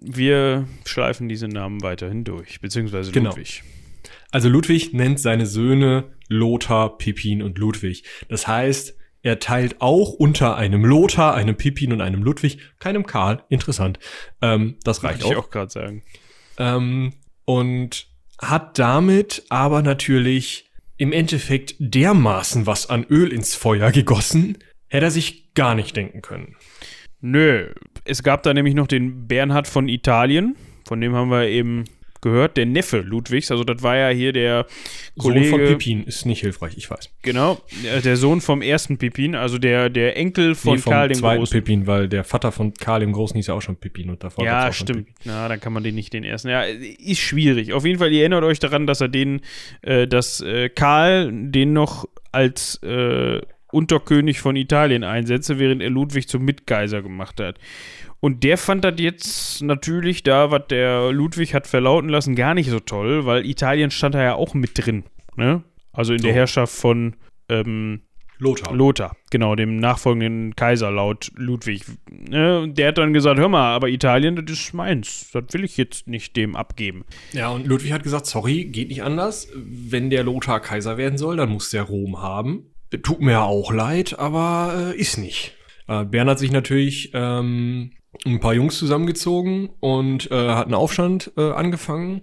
wir schleifen diese Namen weiterhin durch, beziehungsweise Genau. Ludwig. Also Ludwig nennt seine Söhne Lothar, Pippin und Ludwig. Das heißt, er teilt auch unter einem Lothar, einem Pippin und einem Ludwig, keinem Karl, interessant. Ähm, das reicht Wollte ich auch. auch gerade sagen. Ähm, und hat damit aber natürlich im Endeffekt dermaßen was an Öl ins Feuer gegossen, hätte er sich gar nicht denken können. Nö, es gab da nämlich noch den Bernhard von Italien, von dem haben wir eben gehört, der Neffe Ludwigs, also das war ja hier der Kollege, Sohn von Pippin ist nicht hilfreich, ich weiß. genau, äh, der Sohn vom ersten Pippin, also der, der Enkel von Nee, Karl dem zweiten Großen. Pippin, weil der Vater von Karl dem Großen hieß ja auch schon Pippin und davor Ja, stimmt. Na, dann kann man den nicht den ersten. Ja, ist schwierig. Auf jeden Fall, ihr erinnert euch daran, dass er den, äh, dass äh, Karl den noch als äh, Unterkönig von Italien einsetze, während er Ludwig zum Mitkaiser gemacht hat. Und der fand das jetzt natürlich da, was der Ludwig hat verlauten lassen, gar nicht so toll, weil Italien stand da ja auch mit drin. Ne? Also in der So. Herrschaft von ähm, Lothar. Lothar, genau, dem nachfolgenden Kaiser laut Ludwig. Ne, und der hat dann gesagt, hör mal, aber Italien, das ist meins. Das will ich jetzt nicht dem abgeben. Ja, und Ludwig hat gesagt, sorry, geht nicht anders. Wenn der Lothar Kaiser werden soll, dann muss der Rom haben. Tut mir auch leid, aber äh, ist nicht. Äh, Bern hat sich natürlich ähm, ein paar Jungs zusammengezogen und äh, hat einen Aufstand äh, angefangen.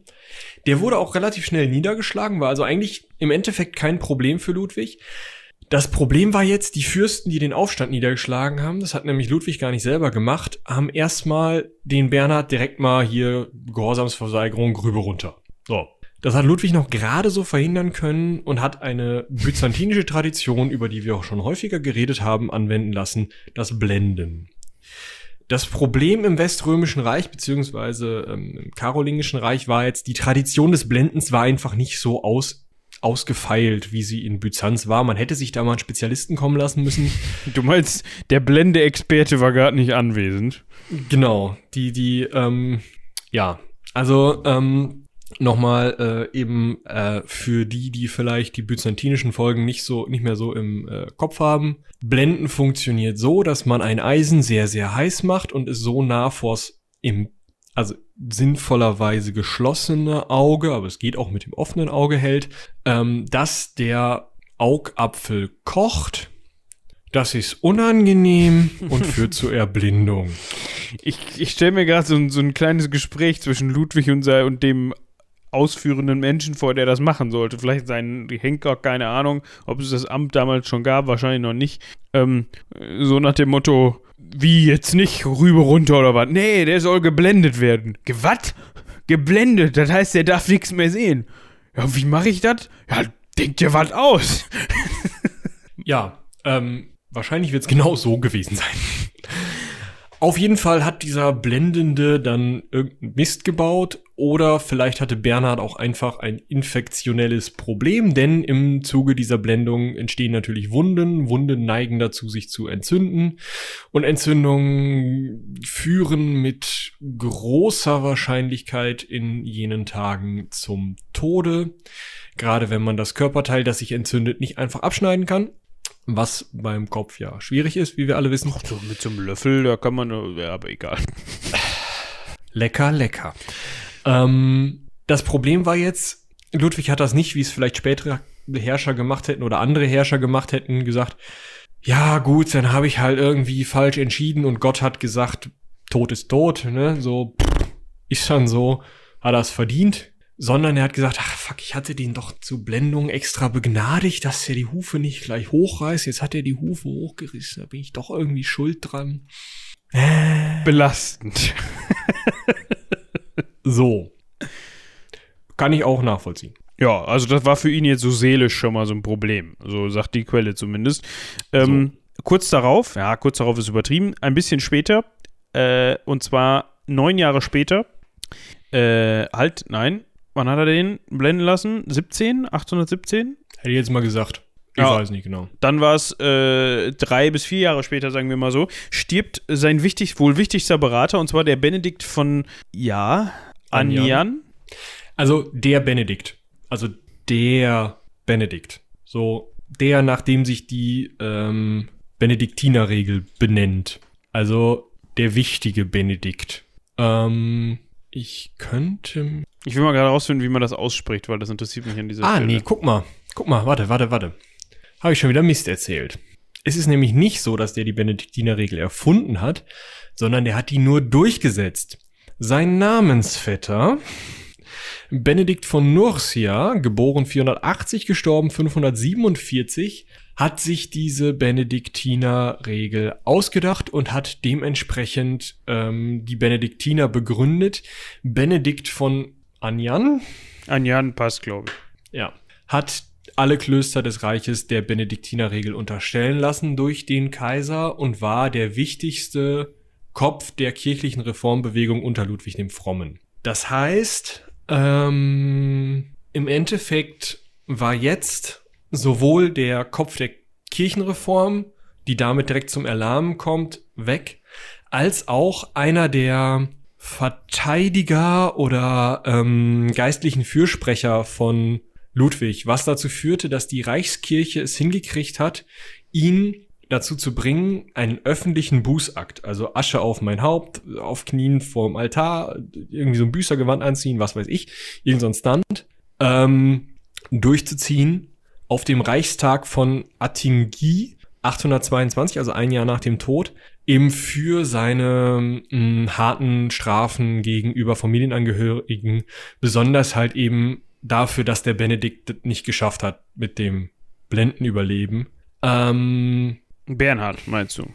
Der wurde auch relativ schnell niedergeschlagen, war also eigentlich im Endeffekt kein Problem für Ludwig. Das Problem war jetzt, die Fürsten, die den Aufstand niedergeschlagen haben, das hat nämlich Ludwig gar nicht selber gemacht, haben erstmal den Bernhard direkt mal hier Gehorsamsverweigerung Grübe runter. So. Das hat Ludwig noch gerade so verhindern können und hat eine byzantinische Tradition, über die wir auch schon häufiger geredet haben, anwenden lassen, das Blenden. Das Problem im Weströmischen Reich beziehungsweise ähm, im Karolingischen Reich war jetzt, die Tradition des Blendens war einfach nicht so aus, ausgefeilt, wie sie in Byzanz war. Man hätte sich da mal einen Spezialisten kommen lassen müssen. *laughs* Du meinst, der Blende-Experte war gerade nicht anwesend. Genau, die, die, ähm, ja, also, ähm, nochmal äh, eben äh, für die, die vielleicht die byzantinischen Folgen nicht so nicht mehr so im äh, Kopf haben. Blenden funktioniert so, dass man ein Eisen sehr sehr heiß macht und es so nah vors im also sinnvollerweise geschlossene Auge, aber es geht auch mit dem offenen Auge hält, ähm, dass der Augapfel kocht. Das ist unangenehm und *laughs* führt zur Erblindung. Ich, ich stelle mir gerade so, ein- so ein kleines Gespräch zwischen Ludwig und, sei- und dem ausführenden Menschen vor, der das machen sollte. Vielleicht sein Henker, keine Ahnung, ob es das Amt damals schon gab, wahrscheinlich noch nicht. Ähm, so nach dem Motto, wie jetzt nicht, rüber runter oder was? Nee, der soll geblendet werden. Ge was? Geblendet, das heißt, der darf nichts mehr sehen. Ja, wie mache ich das? Ja, denk dir was aus. *laughs* Ja, ähm, wahrscheinlich wird es genau so gewesen sein. *laughs* Auf jeden Fall hat dieser Blendende dann irgendeinen Mist gebaut oder vielleicht hatte Bernhard auch einfach ein infektionelles Problem, denn im Zuge dieser Blendung entstehen natürlich Wunden. Wunden neigen dazu, sich zu entzünden und Entzündungen führen mit großer Wahrscheinlichkeit in jenen Tagen zum Tode. Gerade wenn man das Körperteil, das sich entzündet, nicht einfach abschneiden kann. Was beim Kopf ja schwierig ist, wie wir alle wissen. Ach, so mit so einem Löffel, da kann man, ja, aber egal. Lecker, lecker. Ähm, das Problem war jetzt, Ludwig hat das nicht, wie es vielleicht spätere Herrscher gemacht hätten oder andere Herrscher gemacht hätten, gesagt, ja gut, dann habe ich halt irgendwie falsch entschieden und Gott hat gesagt, Tod ist tot, ne? So, pff, ist schon so, hat er es verdient sondern er hat gesagt, ach fuck, ich hatte den doch zur Blendung extra begnadigt, dass er die Hufe nicht gleich hochreißt. Jetzt hat er die Hufe hochgerissen, da bin ich doch irgendwie schuld dran. Äh. Belastend. *laughs* so. Kann ich auch nachvollziehen. Ja, also das war für ihn jetzt so seelisch schon mal so ein Problem. So sagt die Quelle zumindest. Ähm, so. Kurz darauf, ja, kurz darauf ist übertrieben, ein bisschen später, äh, und zwar neun Jahre später, äh, halt, nein, Wann hat er den blenden lassen? 17? 817? Hätte ich jetzt mal gesagt. Ich ja. weiß nicht genau. Dann war es äh, drei bis vier Jahre später, sagen wir mal so, stirbt sein wichtig, wohl wichtigster Berater, und zwar der Benedikt von, ja, Anjan. Also der Benedikt. Also der Benedikt. So der, nachdem sich die ähm, Benediktinerregel benennt. Also der wichtige Benedikt. Ähm, ich könnte. Ich will mal gerade rausfinden, wie man das ausspricht, weil das interessiert mich an dieser ah, Stelle. Ah, nee, guck mal. Guck mal, warte, warte, warte. Habe ich schon wieder Mist erzählt. Es ist nämlich nicht so, dass der die Benediktinerregel erfunden hat, sondern der hat die nur durchgesetzt. Sein Namensvetter, Benedikt von Nursia, geboren 480, gestorben 547, hat sich diese Benediktiner-Regel ausgedacht und hat dementsprechend ähm, die Benediktiner begründet. Benedikt von Anjan. Anjan passt, glaube ich. Ja. Hat alle Klöster des Reiches der Benediktinerregel unterstellen lassen durch den Kaiser und war der wichtigste Kopf der kirchlichen Reformbewegung unter Ludwig dem Frommen. Das heißt, ähm, im Endeffekt war jetzt sowohl der Kopf der Kirchenreform, die damit direkt zum Erlahmen kommt, weg, als auch einer der Verteidiger oder ähm, geistlichen Fürsprecher von Ludwig, was dazu führte, dass die Reichskirche es hingekriegt hat, ihn dazu zu bringen, einen öffentlichen Bußakt, also Asche auf mein Haupt, auf Knien vorm Altar, irgendwie so ein Büßergewand anziehen, was weiß ich, irgendein so Stunt, ähm, durchzuziehen auf dem Reichstag von Attingi 822, also ein Jahr nach dem Tod, eben für seine mh, hm, harten Strafen gegenüber Familienangehörigen, besonders halt eben dafür, dass der Benedikt nicht geschafft hat mit dem Blendenüberleben. Ähm, Bernhard, meinst du?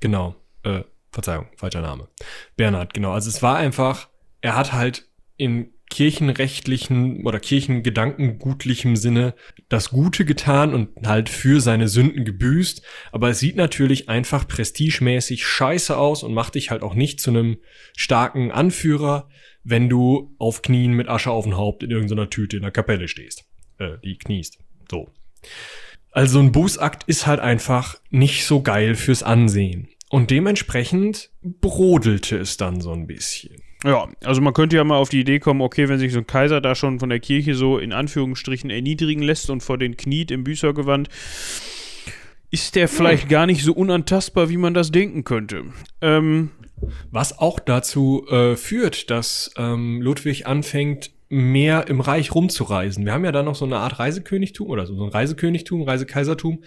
Genau. Äh, Verzeihung, falscher Name. Bernhard, genau. Also es war einfach, er hat halt in kirchenrechtlichen oder kirchengedankengutlichem Sinne das Gute getan und halt für seine Sünden gebüßt. Aber es sieht natürlich einfach prestigemäßig scheiße aus und macht dich halt auch nicht zu einem starken Anführer, wenn du auf Knien mit Asche auf dem Haupt in irgendeiner Tüte in der Kapelle stehst. Äh, die kniest. So. Also ein Bußakt ist halt einfach nicht so geil fürs Ansehen. Und dementsprechend brodelte es dann so ein bisschen. Ja, also man könnte ja mal auf die Idee kommen, okay, wenn sich so ein Kaiser da schon von der Kirche so in Anführungsstrichen erniedrigen lässt und vor den kniet im Büßergewand, ist der vielleicht hm. gar nicht so unantastbar, wie man das denken könnte. Ähm, Was auch dazu äh, führt, dass ähm, Ludwig anfängt, mehr im Reich rumzureisen. Wir haben ja da noch so eine Art Reisekönigtum oder so ein Reisekönigtum, Reisekaisertum.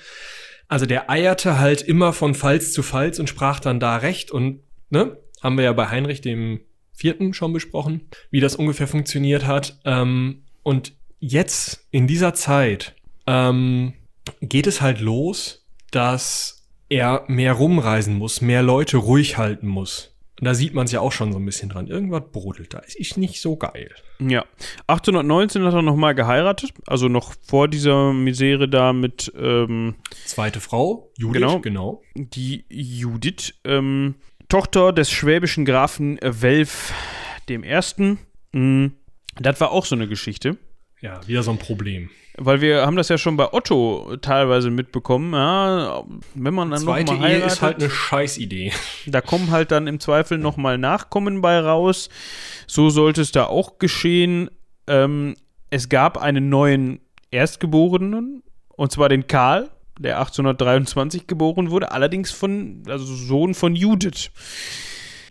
Also der eierte halt immer von Pfalz zu Pfalz und sprach dann da recht und, ne, haben wir ja bei Heinrich dem vierten schon besprochen, wie das ungefähr funktioniert hat. Ähm, und jetzt in dieser Zeit ähm, geht es halt los, dass er mehr rumreisen muss, mehr Leute ruhig halten muss. Und da sieht man es ja auch schon so ein bisschen dran. Irgendwas brodelt da. Ist nicht so geil. Ja. 819 hat er nochmal geheiratet. Also noch vor dieser Misere da mit. Ähm, Zweite Frau, Judith, genau. genau. Die Judith. Ähm, Tochter des schwäbischen Grafen Welf dem Ersten. Mm, Das war auch so eine Geschichte. Ja, wieder so ein Problem. Weil wir haben das ja schon bei Otto teilweise mitbekommen, ja, wenn man dann Zweite nochmal Ehe heiratet, ist halt eine Scheißidee. da kommen halt dann im Zweifel nochmal Nachkommen bei raus. So sollte es da auch geschehen. Ähm, es gab einen neuen Erstgeborenen, und zwar den Karl, der 1823 geboren wurde, allerdings von, also Sohn von Judith.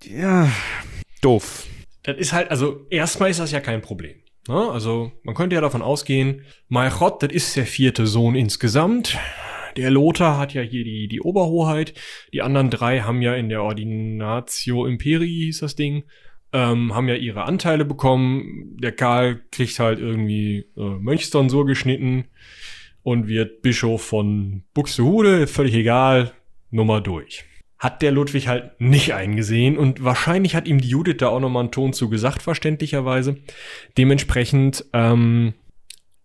Ja, doof. Das ist halt, also erstmal ist das ja kein Problem. Ne? Also man könnte ja davon ausgehen, Gott, das ist der vierte Sohn insgesamt. Der Lothar hat ja hier die, die Oberhoheit. Die anderen drei haben ja in der Ordinatio Imperii, hieß das Ding, ähm, haben ja ihre Anteile bekommen. Der Karl kriegt halt irgendwie äh, Mönchstonsur geschnitten und wird Bischof von Buxtehude, völlig egal, Nummer durch. Hat der Ludwig halt nicht eingesehen und wahrscheinlich hat ihm die Judith da auch nochmal einen Ton zu gesagt, verständlicherweise. Dementsprechend ähm,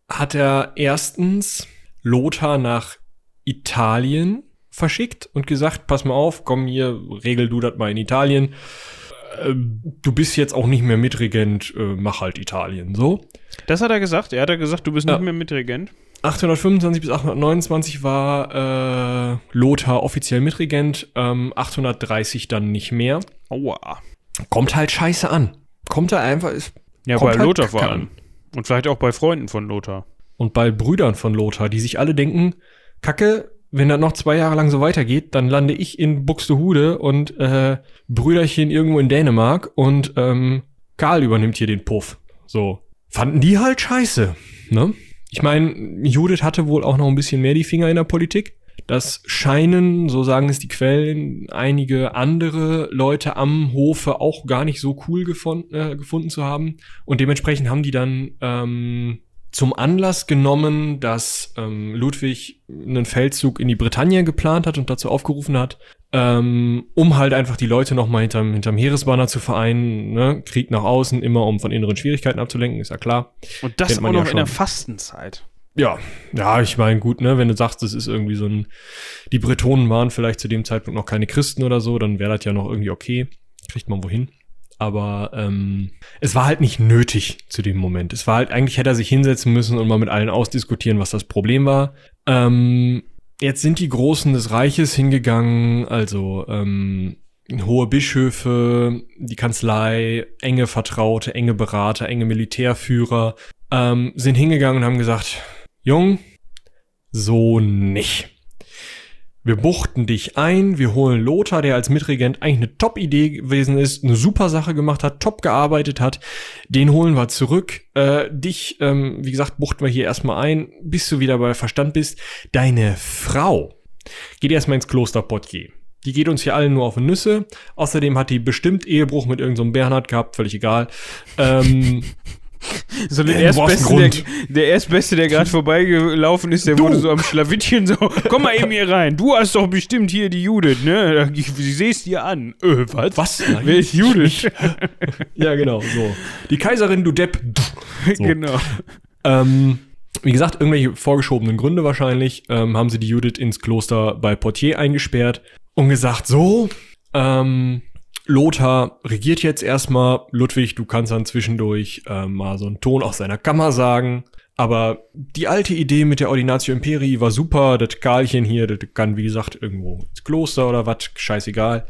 hat er erstens Lothar nach Italien verschickt und gesagt, pass mal auf, komm hier, regel du das mal in Italien. Ähm, Du bist jetzt auch nicht mehr Mitregent, äh, mach halt Italien, so. Das hat er gesagt. Er hat gesagt, du bist Ja. nicht mehr Mitregent. 825 bis 829 war äh, Lothar offiziell Mitregent, ähm, 830 dann nicht mehr. Aua. Kommt halt scheiße an. Kommt halt einfach. Ist, Ja, bei halt Lothar vor allem. Und vielleicht auch bei Freunden von Lothar. und bei Brüdern von Lothar, die sich alle denken, Kacke, wenn das noch zwei Jahre lang so weitergeht, dann lande ich in Buxtehude und äh, Brüderchen irgendwo in Dänemark und ähm, Karl übernimmt hier den Puff. So. Fanden die halt scheiße, ne? Ich meine, Judith hatte wohl auch noch ein bisschen mehr die Finger in der Politik. Das scheinen, so sagen es die Quellen, einige andere Leute am Hofe auch gar nicht so cool gefunden, äh, gefunden zu haben. Und dementsprechend haben die dann ähm, zum Anlass genommen, dass ähm, Ludwig einen Feldzug in die Bretagne geplant hat und dazu aufgerufen hat, ähm, um halt einfach die Leute nochmal hinterm, hinterm Heeresbanner zu vereinen. Ne? Krieg nach außen, immer um von inneren Schwierigkeiten abzulenken, ist ja klar. Und das auch noch ja in der schon. Fastenzeit. Ja, ja, ich meine, gut, ne, wenn du sagst, das ist irgendwie so ein, die Bretonen waren vielleicht zu dem Zeitpunkt noch keine Christen oder so, dann wäre das ja noch irgendwie okay. Kriegt man wohin. Aber ähm, es war halt nicht nötig zu dem Moment. Es war halt, eigentlich hätte er sich hinsetzen müssen und mal mit allen ausdiskutieren, was das Problem war. Ähm, jetzt sind die Großen des Reiches hingegangen, also ähm, hohe Bischöfe, die Kanzlei, enge Vertraute, enge Berater, enge Militärführer, ähm, sind hingegangen und haben gesagt, Jung, so nicht. Wir buchten dich ein, wir holen Lothar, der als Mitregent eigentlich eine Top-Idee gewesen ist, eine super Sache gemacht hat, top gearbeitet hat. Den holen wir zurück. Äh, dich, ähm, wie gesagt, buchten wir hier erstmal ein, bis du wieder bei Verstand bist. Deine Frau geht erstmal ins Kloster Poitiers. Die geht uns hier allen nur auf Nüsse. Außerdem hat die bestimmt Ehebruch mit irgendeinem so Bernhard gehabt, völlig egal. Ähm, *laughs* So der Erstbeste, der, der Erstbeste, der gerade vorbeigelaufen ist, der Du. wurde so am Schlawittchen so, *laughs* komm mal eben hier rein. Du hast doch bestimmt hier die Judith, ne? Ich sehe es dir an. Äh, was? Was? Wer ist Judith? *laughs* ja, genau, so. Die Kaiserin, du Depp. *laughs* So. Genau. Ähm, wie gesagt, irgendwelche vorgeschobenen Gründe wahrscheinlich, ähm, haben sie die Judith ins Kloster bei Poitiers eingesperrt und gesagt, so, ähm, Lothar regiert jetzt erstmal. Ludwig, du kannst dann zwischendurch ähm, mal so einen Ton aus seiner Kammer sagen. Aber die alte Idee mit der Ordinatio Imperii war super. Das Karlchen hier, das kann, wie gesagt, irgendwo ins Kloster oder was, scheißegal.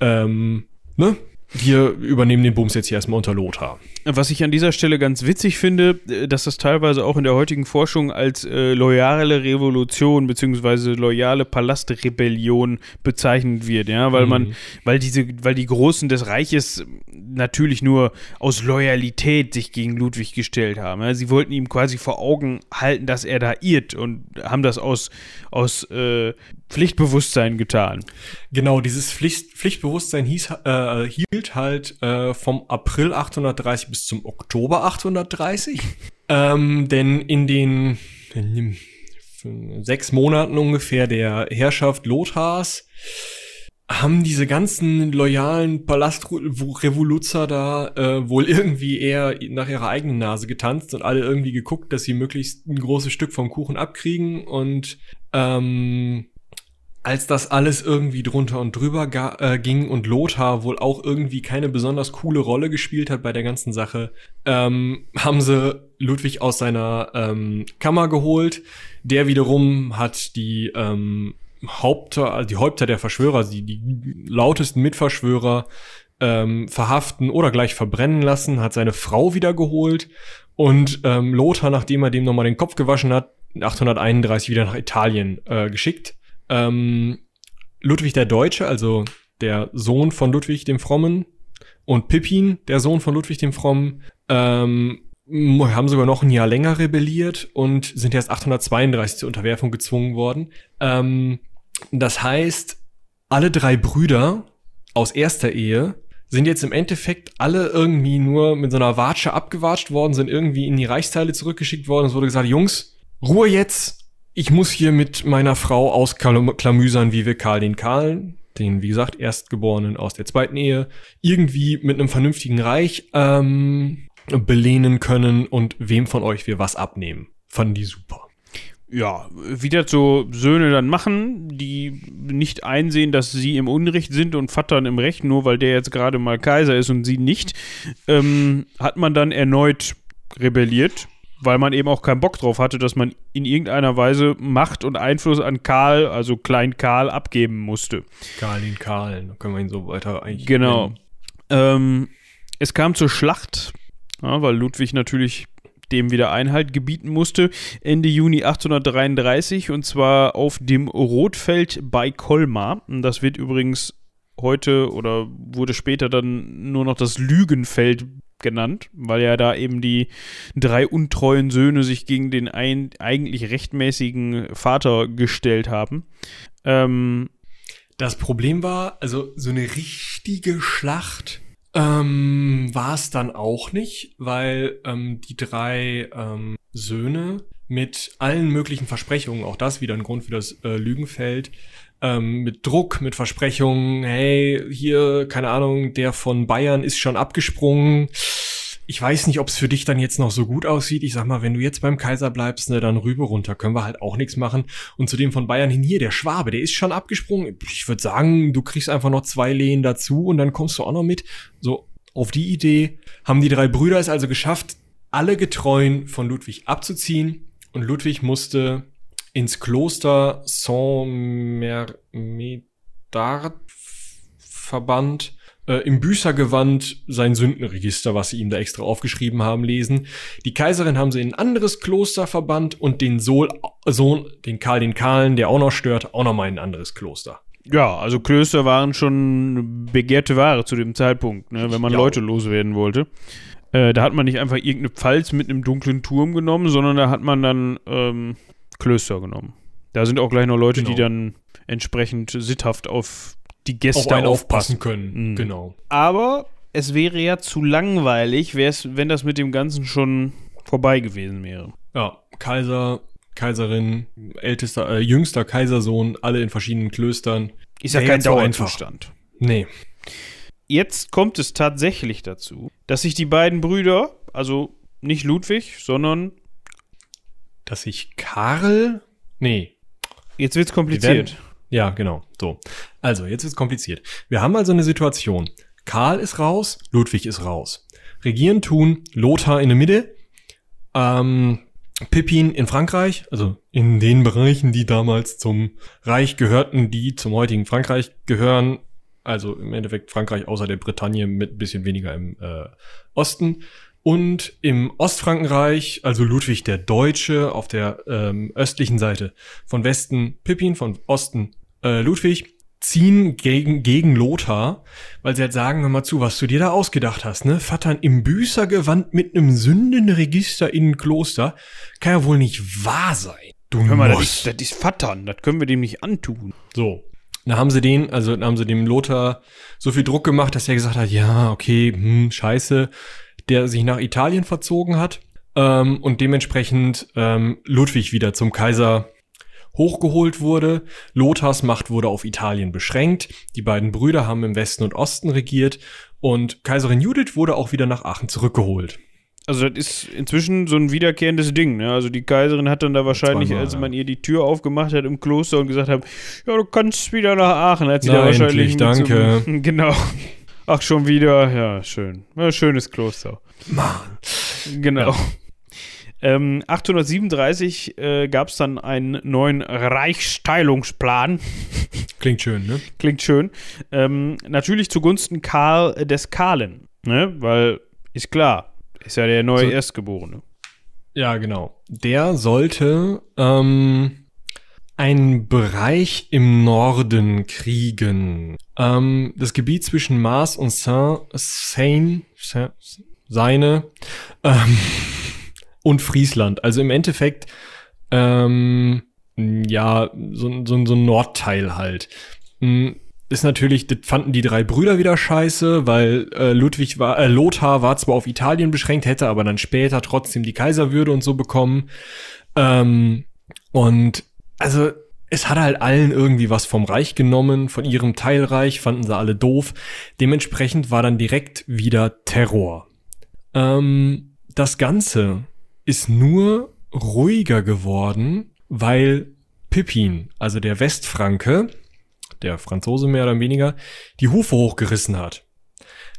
Ähm, ne? Wir übernehmen den Bums jetzt hier erstmal unter Lothar. Was ich an dieser Stelle ganz witzig finde, äh, dass das teilweise auch in der heutigen Forschung als äh, loyale Revolution beziehungsweise loyale Palastrebellion bezeichnet wird, ja, weil man, weil diese, weil die Großen des Reiches natürlich nur aus Loyalität sich gegen Ludwig gestellt haben. Ja. Sie wollten ihm quasi vor Augen halten, dass er da irrt und haben das aus, aus äh, Pflichtbewusstsein getan. Genau, dieses Pflicht, Pflichtbewusstsein hieß, äh, hielt halt äh, vom April 830 bis zum Oktober 830. *laughs* ähm, denn in den in den sechs Monaten ungefähr der Herrschaft Lothars haben diese ganzen loyalen Palastrevoluzer da äh, wohl irgendwie eher nach ihrer eigenen Nase getanzt und alle irgendwie geguckt, dass sie möglichst ein großes Stück vom Kuchen abkriegen und ähm, als das alles irgendwie drunter und drüber äh, ging und Lothar wohl auch irgendwie keine besonders coole Rolle gespielt hat bei der ganzen Sache, ähm, haben sie Ludwig aus seiner ähm, Kammer geholt. Der wiederum hat die ähm, Haupter, also die Häupter der Verschwörer, die, die lautesten Mitverschwörer ähm, verhaften oder gleich verbrennen lassen, hat seine Frau wieder geholt und ähm, Lothar, nachdem er dem nochmal den Kopf gewaschen hat, 831 wieder nach Italien äh, geschickt. Ähm, Ludwig der Deutsche, also der Sohn von Ludwig dem Frommen, und Pippin, der Sohn von Ludwig dem Frommen, ähm, haben sogar noch ein Jahr länger rebelliert und sind erst 832 zur Unterwerfung gezwungen worden. Ähm, das heißt, alle drei Brüder aus erster Ehe sind jetzt im Endeffekt alle irgendwie nur mit so einer Watsche abgewatscht worden, sind irgendwie in die Reichsteile zurückgeschickt worden. Es wurde gesagt, Jungs, Ruhe jetzt, ich muss hier mit meiner Frau ausklamüsern, wie wir Karl den Kahlen, den, wie gesagt, Erstgeborenen aus der zweiten Ehe, irgendwie mit einem vernünftigen Reich ähm, belehnen können und wem von euch wir was abnehmen. Fanden die super. Ja, wie das so Söhne dann machen, die nicht einsehen, dass sie im Unrecht sind und Vater im Recht, nur weil der jetzt gerade mal Kaiser ist und sie nicht, ähm, hat man dann erneut rebelliert weil man eben auch keinen Bock drauf hatte, dass man in irgendeiner Weise Macht und Einfluss an Karl, also Klein Karl, abgeben musste. Karl den Karl, da können wir ihn so weiter eigentlich. Genau. Ähm, es kam zur Schlacht, ja, weil Ludwig natürlich dem wieder Einhalt gebieten musste, Ende Juni 833 und zwar auf dem Rotfeld bei Colmar. Das wird übrigens heute oder wurde später dann nur noch das Lügenfeld genannt, weil ja da eben die drei untreuen Söhne sich gegen den ein, eigentlich rechtmäßigen Vater gestellt haben. Ähm, das Problem war, also so eine richtige Schlacht ähm, war es dann auch nicht, weil ähm, die drei ähm, Söhne mit allen möglichen Versprechungen, auch das wieder ein Grund für das äh, Lügenfeld, ähm, mit Druck, mit Versprechungen, hey, hier, keine Ahnung, der von Bayern ist schon abgesprungen. Ich weiß nicht, ob es für dich dann jetzt noch so gut aussieht. Ich sag mal, wenn du jetzt beim Kaiser bleibst, ne, dann rüber runter, können wir halt auch nichts machen. Und zu dem von Bayern hin hier, der Schwabe, der ist schon abgesprungen. Ich würde sagen, du kriegst einfach noch zwei Lehen dazu und dann kommst du auch noch mit. So, auf die Idee haben die drei Brüder es also geschafft, alle Getreuen von Ludwig abzuziehen. Und Ludwig musste ins Kloster Saint-Mermedard verbannt, äh, im Büßergewand sein Sündenregister, was sie ihm da extra aufgeschrieben haben, lesen. Die Kaiserin haben sie in ein anderes Kloster verbannt und den Sohn, Sohn den Karl den Kahlen, der auch noch stört, auch noch mal in ein anderes Kloster. Ja, also Klöster waren schon begehrte Ware zu dem Zeitpunkt, ne, wenn man ja. Leute loswerden wollte. Äh, da hat man nicht einfach irgendeine Pfalz mit einem dunklen Turm genommen, sondern da hat man dann ähm, Klöster genommen. Da sind auch gleich noch Leute, genau. die dann entsprechend sitthaft auf die Gäste auf aufpassen können. Mhm. Genau. Aber es wäre ja zu langweilig, wenn das mit dem Ganzen schon vorbei gewesen wäre. Ja, Kaiser, Kaiserin, ältester, äh, jüngster Kaisersohn, alle in verschiedenen Klöstern. Ist ja kein Dauerzustand. Nee. Jetzt kommt es tatsächlich dazu, dass sich die beiden Brüder, also nicht Ludwig, sondern dass sich Karl. Nee. Jetzt wird's kompliziert. Werden, ja, genau. So. Also, jetzt wird's kompliziert. Wir haben also eine Situation. Karl ist raus, Ludwig ist raus. Regieren tun Lothar in der Mitte, ähm, Pippin in Frankreich, also in den Bereichen, die damals zum Reich gehörten, die zum heutigen Frankreich gehören, also im Endeffekt Frankreich außer der Bretagne mit ein bisschen weniger im äh, Osten. Und im Ostfrankenreich, also Ludwig der Deutsche auf der ähm, östlichen Seite von Westen Pippin, von Osten äh, Ludwig, ziehen gegen, gegen Lothar, weil sie halt sagen, hör mal zu, was du dir da ausgedacht hast, ne? Vattern im Büßergewand mit einem Sündenregister in ein Kloster, kann ja wohl nicht wahr sein. Du hör mal, das ist, das ist Vattern, das können wir dem nicht antun. So. Da haben sie den, also da haben sie dem Lothar so viel Druck gemacht, dass er gesagt hat, ja, okay, hm, scheiße, der sich nach Italien verzogen hat ähm, und dementsprechend ähm, Ludwig wieder zum Kaiser hochgeholt wurde. Lothars Macht wurde auf Italien beschränkt. Die beiden Brüder haben im Westen und Osten regiert und Kaiserin Judith wurde auch wieder nach Aachen zurückgeholt. Also das ist inzwischen so ein wiederkehrendes Ding. Ne? Also die Kaiserin hat dann da wahrscheinlich, Zweimal, als ja. man ihr die Tür aufgemacht hat im Kloster und gesagt hat, ja, du kannst wieder nach Aachen, hat sie Na, da wahrscheinlich endlich, danke. So, *laughs* genau. Ach, schon wieder. Ja, schön. Ja, schönes Kloster. Mann. Genau. Ähm, 837 äh, gab es dann einen neuen Reichsteilungsplan. Klingt schön, ne? Klingt schön. Ähm, natürlich zugunsten Karl des Kahlen. Ne? Weil, ist klar, ist ja der neue So- Erstgeborene. Ja, genau. Der sollte ähm, einen Bereich im Norden kriegen. Ähm, das Gebiet zwischen Mars und Saint, Seine, Saint, seine ähm, *laughs* und Friesland. Also im Endeffekt ähm, ja so, so, so ein Nordteil halt. Mm, Ist natürlich, das fanden die drei Brüder wieder scheiße, weil äh, Ludwig war, äh, Lothar war zwar auf Italien beschränkt, hätte aber dann später trotzdem die Kaiserwürde und so bekommen. Ähm, und also es hat halt allen irgendwie was vom Reich genommen, von ihrem Teilreich, fanden sie alle doof. Dementsprechend war dann direkt wieder Terror. Ähm, das Ganze ist nur ruhiger geworden, weil Pippin, also der Westfranke, der Franzose mehr oder weniger, die Hufe hochgerissen hat.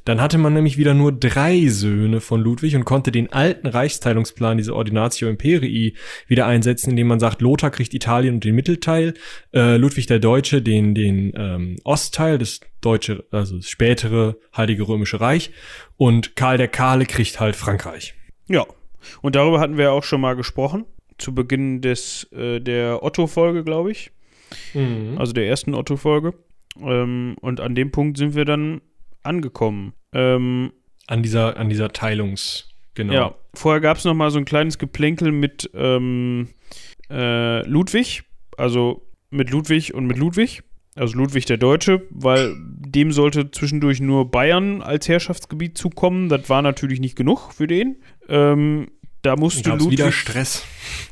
Dann hatte man nämlich wieder nur drei Söhne von Ludwig und konnte den alten Reichsteilungsplan, diese Ordinatio Imperii, wieder einsetzen, indem man sagt, Lothar kriegt Italien und den Mittelteil, äh, Ludwig der Deutsche den, den ähm, Ostteil, das deutsche, also das spätere Heilige Römische Reich und Karl der Kahle kriegt halt Frankreich. Ja. Und darüber hatten wir ja auch schon mal gesprochen. Zu Beginn des, äh, der Otto-Folge, glaube ich. Also der ersten Otto-Folge. Ähm, und an dem Punkt sind wir dann angekommen. Ähm, An dieser, an dieser Teilungs, genau. Ja, vorher gab es noch mal so ein kleines Geplänkel mit ähm, äh, Ludwig, also mit Ludwig und mit Ludwig, also Ludwig der Deutsche, weil dem sollte zwischendurch nur Bayern als Herrschaftsgebiet zukommen. Das war natürlich nicht genug für den. Ähm, da musste Ludwig wieder Stress.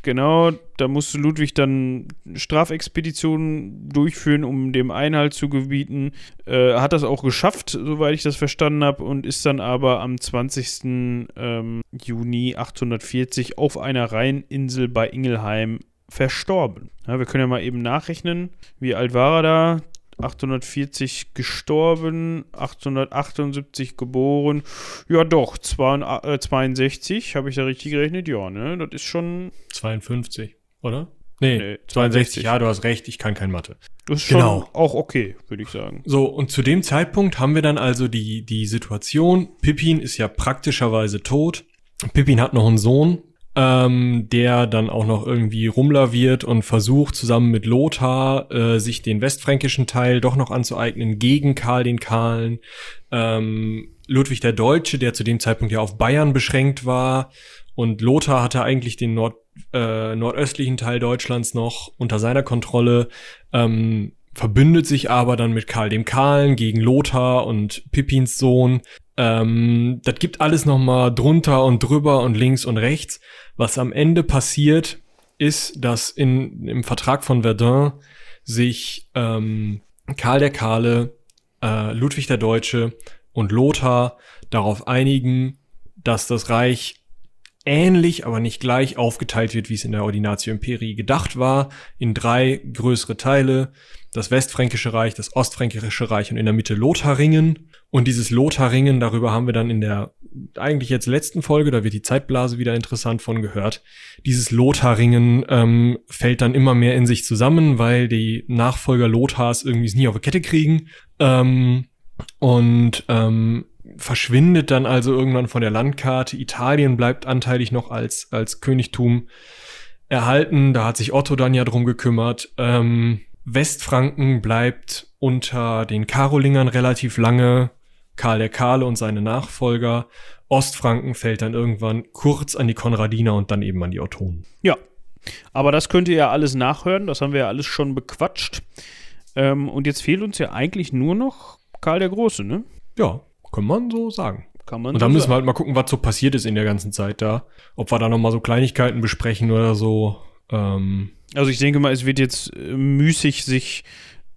Genau, da musste Ludwig dann Strafexpeditionen durchführen, um dem Einhalt zu gebieten. Äh, hat das auch geschafft, soweit ich das verstanden habe, und ist dann aber am 20. Ähm, Juni 840 auf einer Rheininsel bei Ingelheim verstorben. Ja, wir können ja mal eben nachrechnen, wie alt war er da? 840 gestorben, 878 geboren. Ja, doch, 62, äh, 62 habe ich da richtig gerechnet? Ja, ne? Das ist schon 52, oder? Nee, Nee, 62. Ja, du hast recht, ich kann kein Mathe. Das ist schon Genau. auch okay, würde ich sagen. So, und zu dem Zeitpunkt haben wir dann also die, die Situation, Pippin ist ja praktischerweise tot. Pippin hat noch einen Sohn, ähm, der dann auch noch irgendwie rumlaviert und versucht, zusammen mit Lothar äh, sich den westfränkischen Teil doch noch anzueignen gegen Karl den Kahlen. Ähm, Ludwig der Deutsche, der zu dem Zeitpunkt ja auf Bayern beschränkt war. Und Lothar hatte eigentlich den Nord, äh, nordöstlichen Teil Deutschlands noch unter seiner Kontrolle. Ähm, verbündet sich aber dann mit Karl dem Kahlen gegen Lothar und Pippins Sohn. Ähm, das gibt alles nochmal drunter und drüber und links und rechts. Was am Ende passiert, ist, dass in, im Vertrag von Verdun sich ähm, Karl der Kahle, äh, Ludwig der Deutsche und Lothar darauf einigen, dass das Reich ähnlich, aber nicht gleich aufgeteilt wird, wie es in der Ordinatio Imperii gedacht war, in drei größere Teile. Das Westfränkische Reich, das Ostfränkische Reich und in der Mitte Lotharingen. Und dieses Lotharingen, darüber haben wir dann in der eigentlich jetzt letzten Folge, da wird die Zeitblase wieder interessant von gehört. Dieses Lotharingen ähm, fällt dann immer mehr in sich zusammen, weil die Nachfolger Lothars irgendwie es nie auf die Kette kriegen. Ähm, und ähm, verschwindet dann also irgendwann von der Landkarte. Italien bleibt anteilig noch als, als Königtum erhalten. Da hat sich Otto dann ja drum gekümmert. Ähm, Westfranken bleibt unter den Karolingern relativ lange. Karl der Kahle und seine Nachfolger. Ostfranken fällt dann irgendwann kurz an die Konradiner und dann eben an die Ottonen. Ja. Aber das könnt ihr ja alles nachhören. Das haben wir ja alles schon bequatscht. Ähm, und jetzt fehlt uns ja eigentlich nur noch Karl der Große, ne? Ja, kann man so sagen. Kann man Und so dann müssen sagen. wir halt mal gucken, was so passiert ist in der ganzen Zeit da. Ob wir da noch mal so Kleinigkeiten besprechen oder so. Ähm, Also ich denke mal, es wird jetzt äh, müßig sich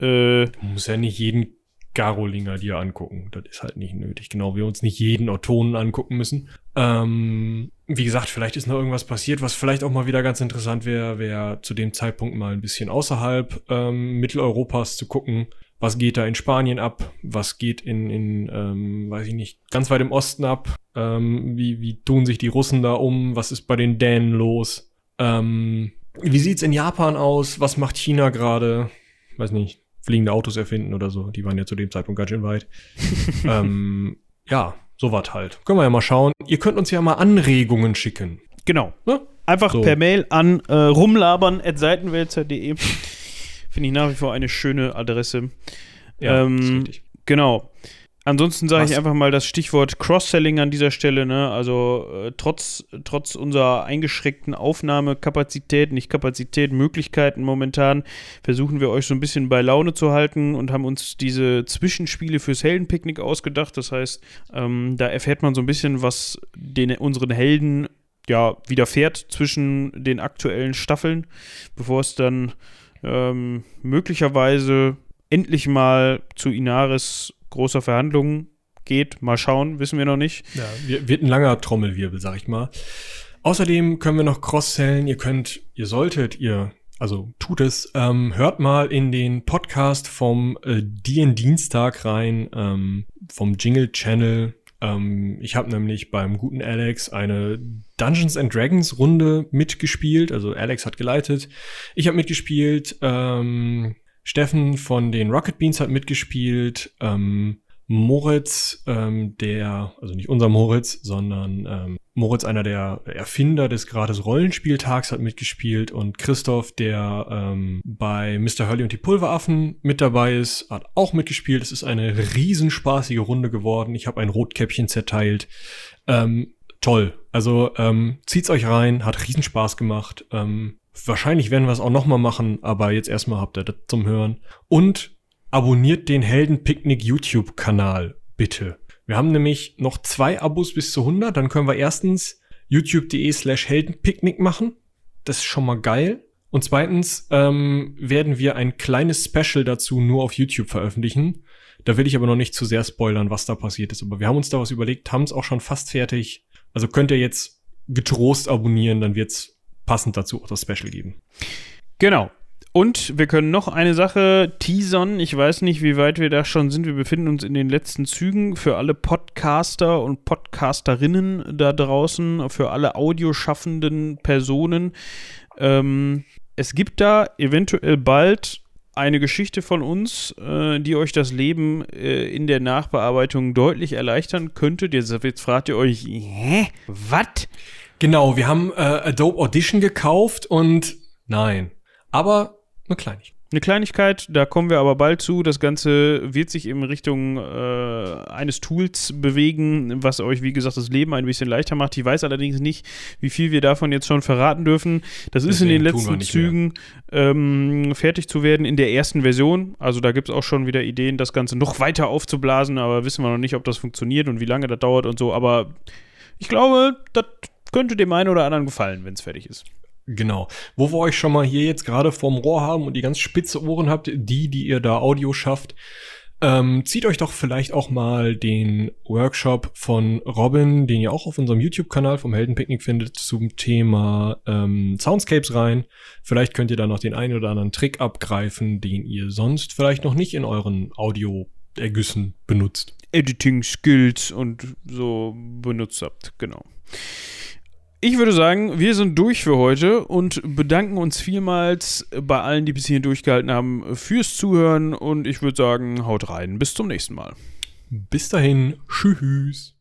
äh, muss ja nicht jeden Garolinger dir angucken. Das ist halt nicht nötig. Genau, wir uns nicht jeden Autonen angucken müssen. Ähm, wie gesagt, vielleicht ist noch irgendwas passiert, was vielleicht auch mal wieder ganz interessant wäre, wäre zu dem Zeitpunkt mal ein bisschen außerhalb ähm, Mitteleuropas zu gucken. Was geht da in Spanien ab? Was geht in, in ähm, weiß ich nicht, ganz weit im Osten ab? Ähm, wie, wie tun sich die Russen da um? Was ist bei den Dänen los? Ähm, wie sieht's in Japan aus? Was macht China gerade? Weiß nicht, fliegende Autos erfinden oder so. Die waren ja zu dem Zeitpunkt ganz schön weit. *laughs* ähm, ja, sowas halt. Können wir ja mal schauen. Ihr könnt uns ja mal Anregungen schicken. Genau. Ne? Einfach so. per Mail an äh, rumlabern.seitenwälzer.de. Finde ich nach wie vor eine schöne Adresse. Ja, ähm, ist richtig. Genau. Ansonsten sage ich einfach mal das Stichwort Cross-Selling an dieser Stelle. Ne? Also äh, trotz, trotz unserer eingeschränkten Aufnahmekapazität, nicht Kapazität, Möglichkeiten momentan, versuchen wir euch so ein bisschen bei Laune zu halten und haben uns diese Zwischenspiele fürs Heldenpicknick ausgedacht. Das heißt, ähm, da erfährt man so ein bisschen, was den, unseren Helden ja widerfährt zwischen den aktuellen Staffeln, bevor es dann ähm, möglicherweise endlich mal zu Inaris großer Verhandlungen geht. Mal schauen, wissen wir noch nicht. Ja, wird ein langer Trommelwirbel, sag ich mal. Außerdem können wir noch cross-sellen. Ihr könnt, ihr solltet, ihr, also tut es, ähm, hört mal in den Podcast vom äh, DN Dienstag rein, ähm, vom Jingle Channel. Ähm, ich habe nämlich beim guten Alex eine Dungeons and Dragons Runde mitgespielt. Also Alex hat geleitet. Ich habe mitgespielt. Ähm, Steffen von den Rocket Beans hat mitgespielt. Ähm, Moritz, ähm, der, also nicht unser Moritz, sondern ähm, Moritz, einer der Erfinder des gratis Rollenspieltags, hat mitgespielt und Christoph, der ähm, bei Mr. Hurley und die Pulveraffen mit dabei ist, hat auch mitgespielt. Es ist eine riesenspaßige Runde geworden. Ich habe ein Rotkäppchen zerteilt. Ähm, toll. Also ähm, zieht's euch rein, hat Riesenspaß gemacht. Ähm, Wahrscheinlich werden wir es auch nochmal machen, aber jetzt erstmal habt ihr das zum Hören. Und abonniert den Heldenpicknick YouTube-Kanal, bitte. Wir haben nämlich noch zwei Abos bis zu 100. Dann können wir erstens youtube.de slash Heldenpicknick machen. Das ist schon mal geil. Und zweitens ähm, werden wir ein kleines Special dazu nur auf YouTube veröffentlichen. Da will ich aber noch nicht zu sehr spoilern, was da passiert ist. Aber wir haben uns da was überlegt, haben es auch schon fast fertig. Also könnt ihr jetzt getrost abonnieren, dann wird's passend dazu auch das Special geben. Genau. Und wir können noch eine Sache teasern. Ich weiß nicht, wie weit wir da schon sind. Wir befinden uns in den letzten Zügen für alle Podcaster und Podcasterinnen da draußen, für alle audioschaffenden Personen. Ähm, es gibt da eventuell bald eine Geschichte von uns, äh, die euch das Leben äh, in der Nachbearbeitung deutlich erleichtern könnte. Jetzt, jetzt fragt ihr euch, hä? Was? Genau, wir haben äh, Adobe Audition gekauft und nein. Aber eine Kleinigkeit. Eine Kleinigkeit, da kommen wir aber bald zu. Das Ganze wird sich in Richtung äh, eines Tools bewegen, was euch, wie gesagt, das Leben ein bisschen leichter macht. Ich weiß allerdings nicht, wie viel wir davon jetzt schon verraten dürfen. Das Deswegen ist in den letzten Zügen ähm, fertig zu werden in der ersten Version. Also da gibt es auch schon wieder Ideen, das Ganze noch weiter aufzublasen, aber wissen wir noch nicht, ob das funktioniert und wie lange das dauert und so. Aber ich glaube, das könnte dem einen oder anderen gefallen, wenn es fertig ist. Genau. Wo wir euch schon mal hier jetzt gerade vorm Rohr haben und die ganz spitze Ohren habt, die, die ihr da Audio schafft, ähm, zieht euch doch vielleicht auch mal den Workshop von Robin, den ihr auch auf unserem YouTube-Kanal vom Heldenpicknick findet, zum Thema ähm, Soundscapes rein. Vielleicht könnt ihr da noch den einen oder anderen Trick abgreifen, den ihr sonst vielleicht noch nicht in euren Audio-Ergüssen benutzt. Editing-Skills und so benutzt habt, genau. Ich würde sagen, wir sind durch für heute und bedanken uns vielmals bei allen, die bis hierhin durchgehalten haben, fürs Zuhören und ich würde sagen, haut rein. Bis zum nächsten Mal. Bis dahin, tschüss.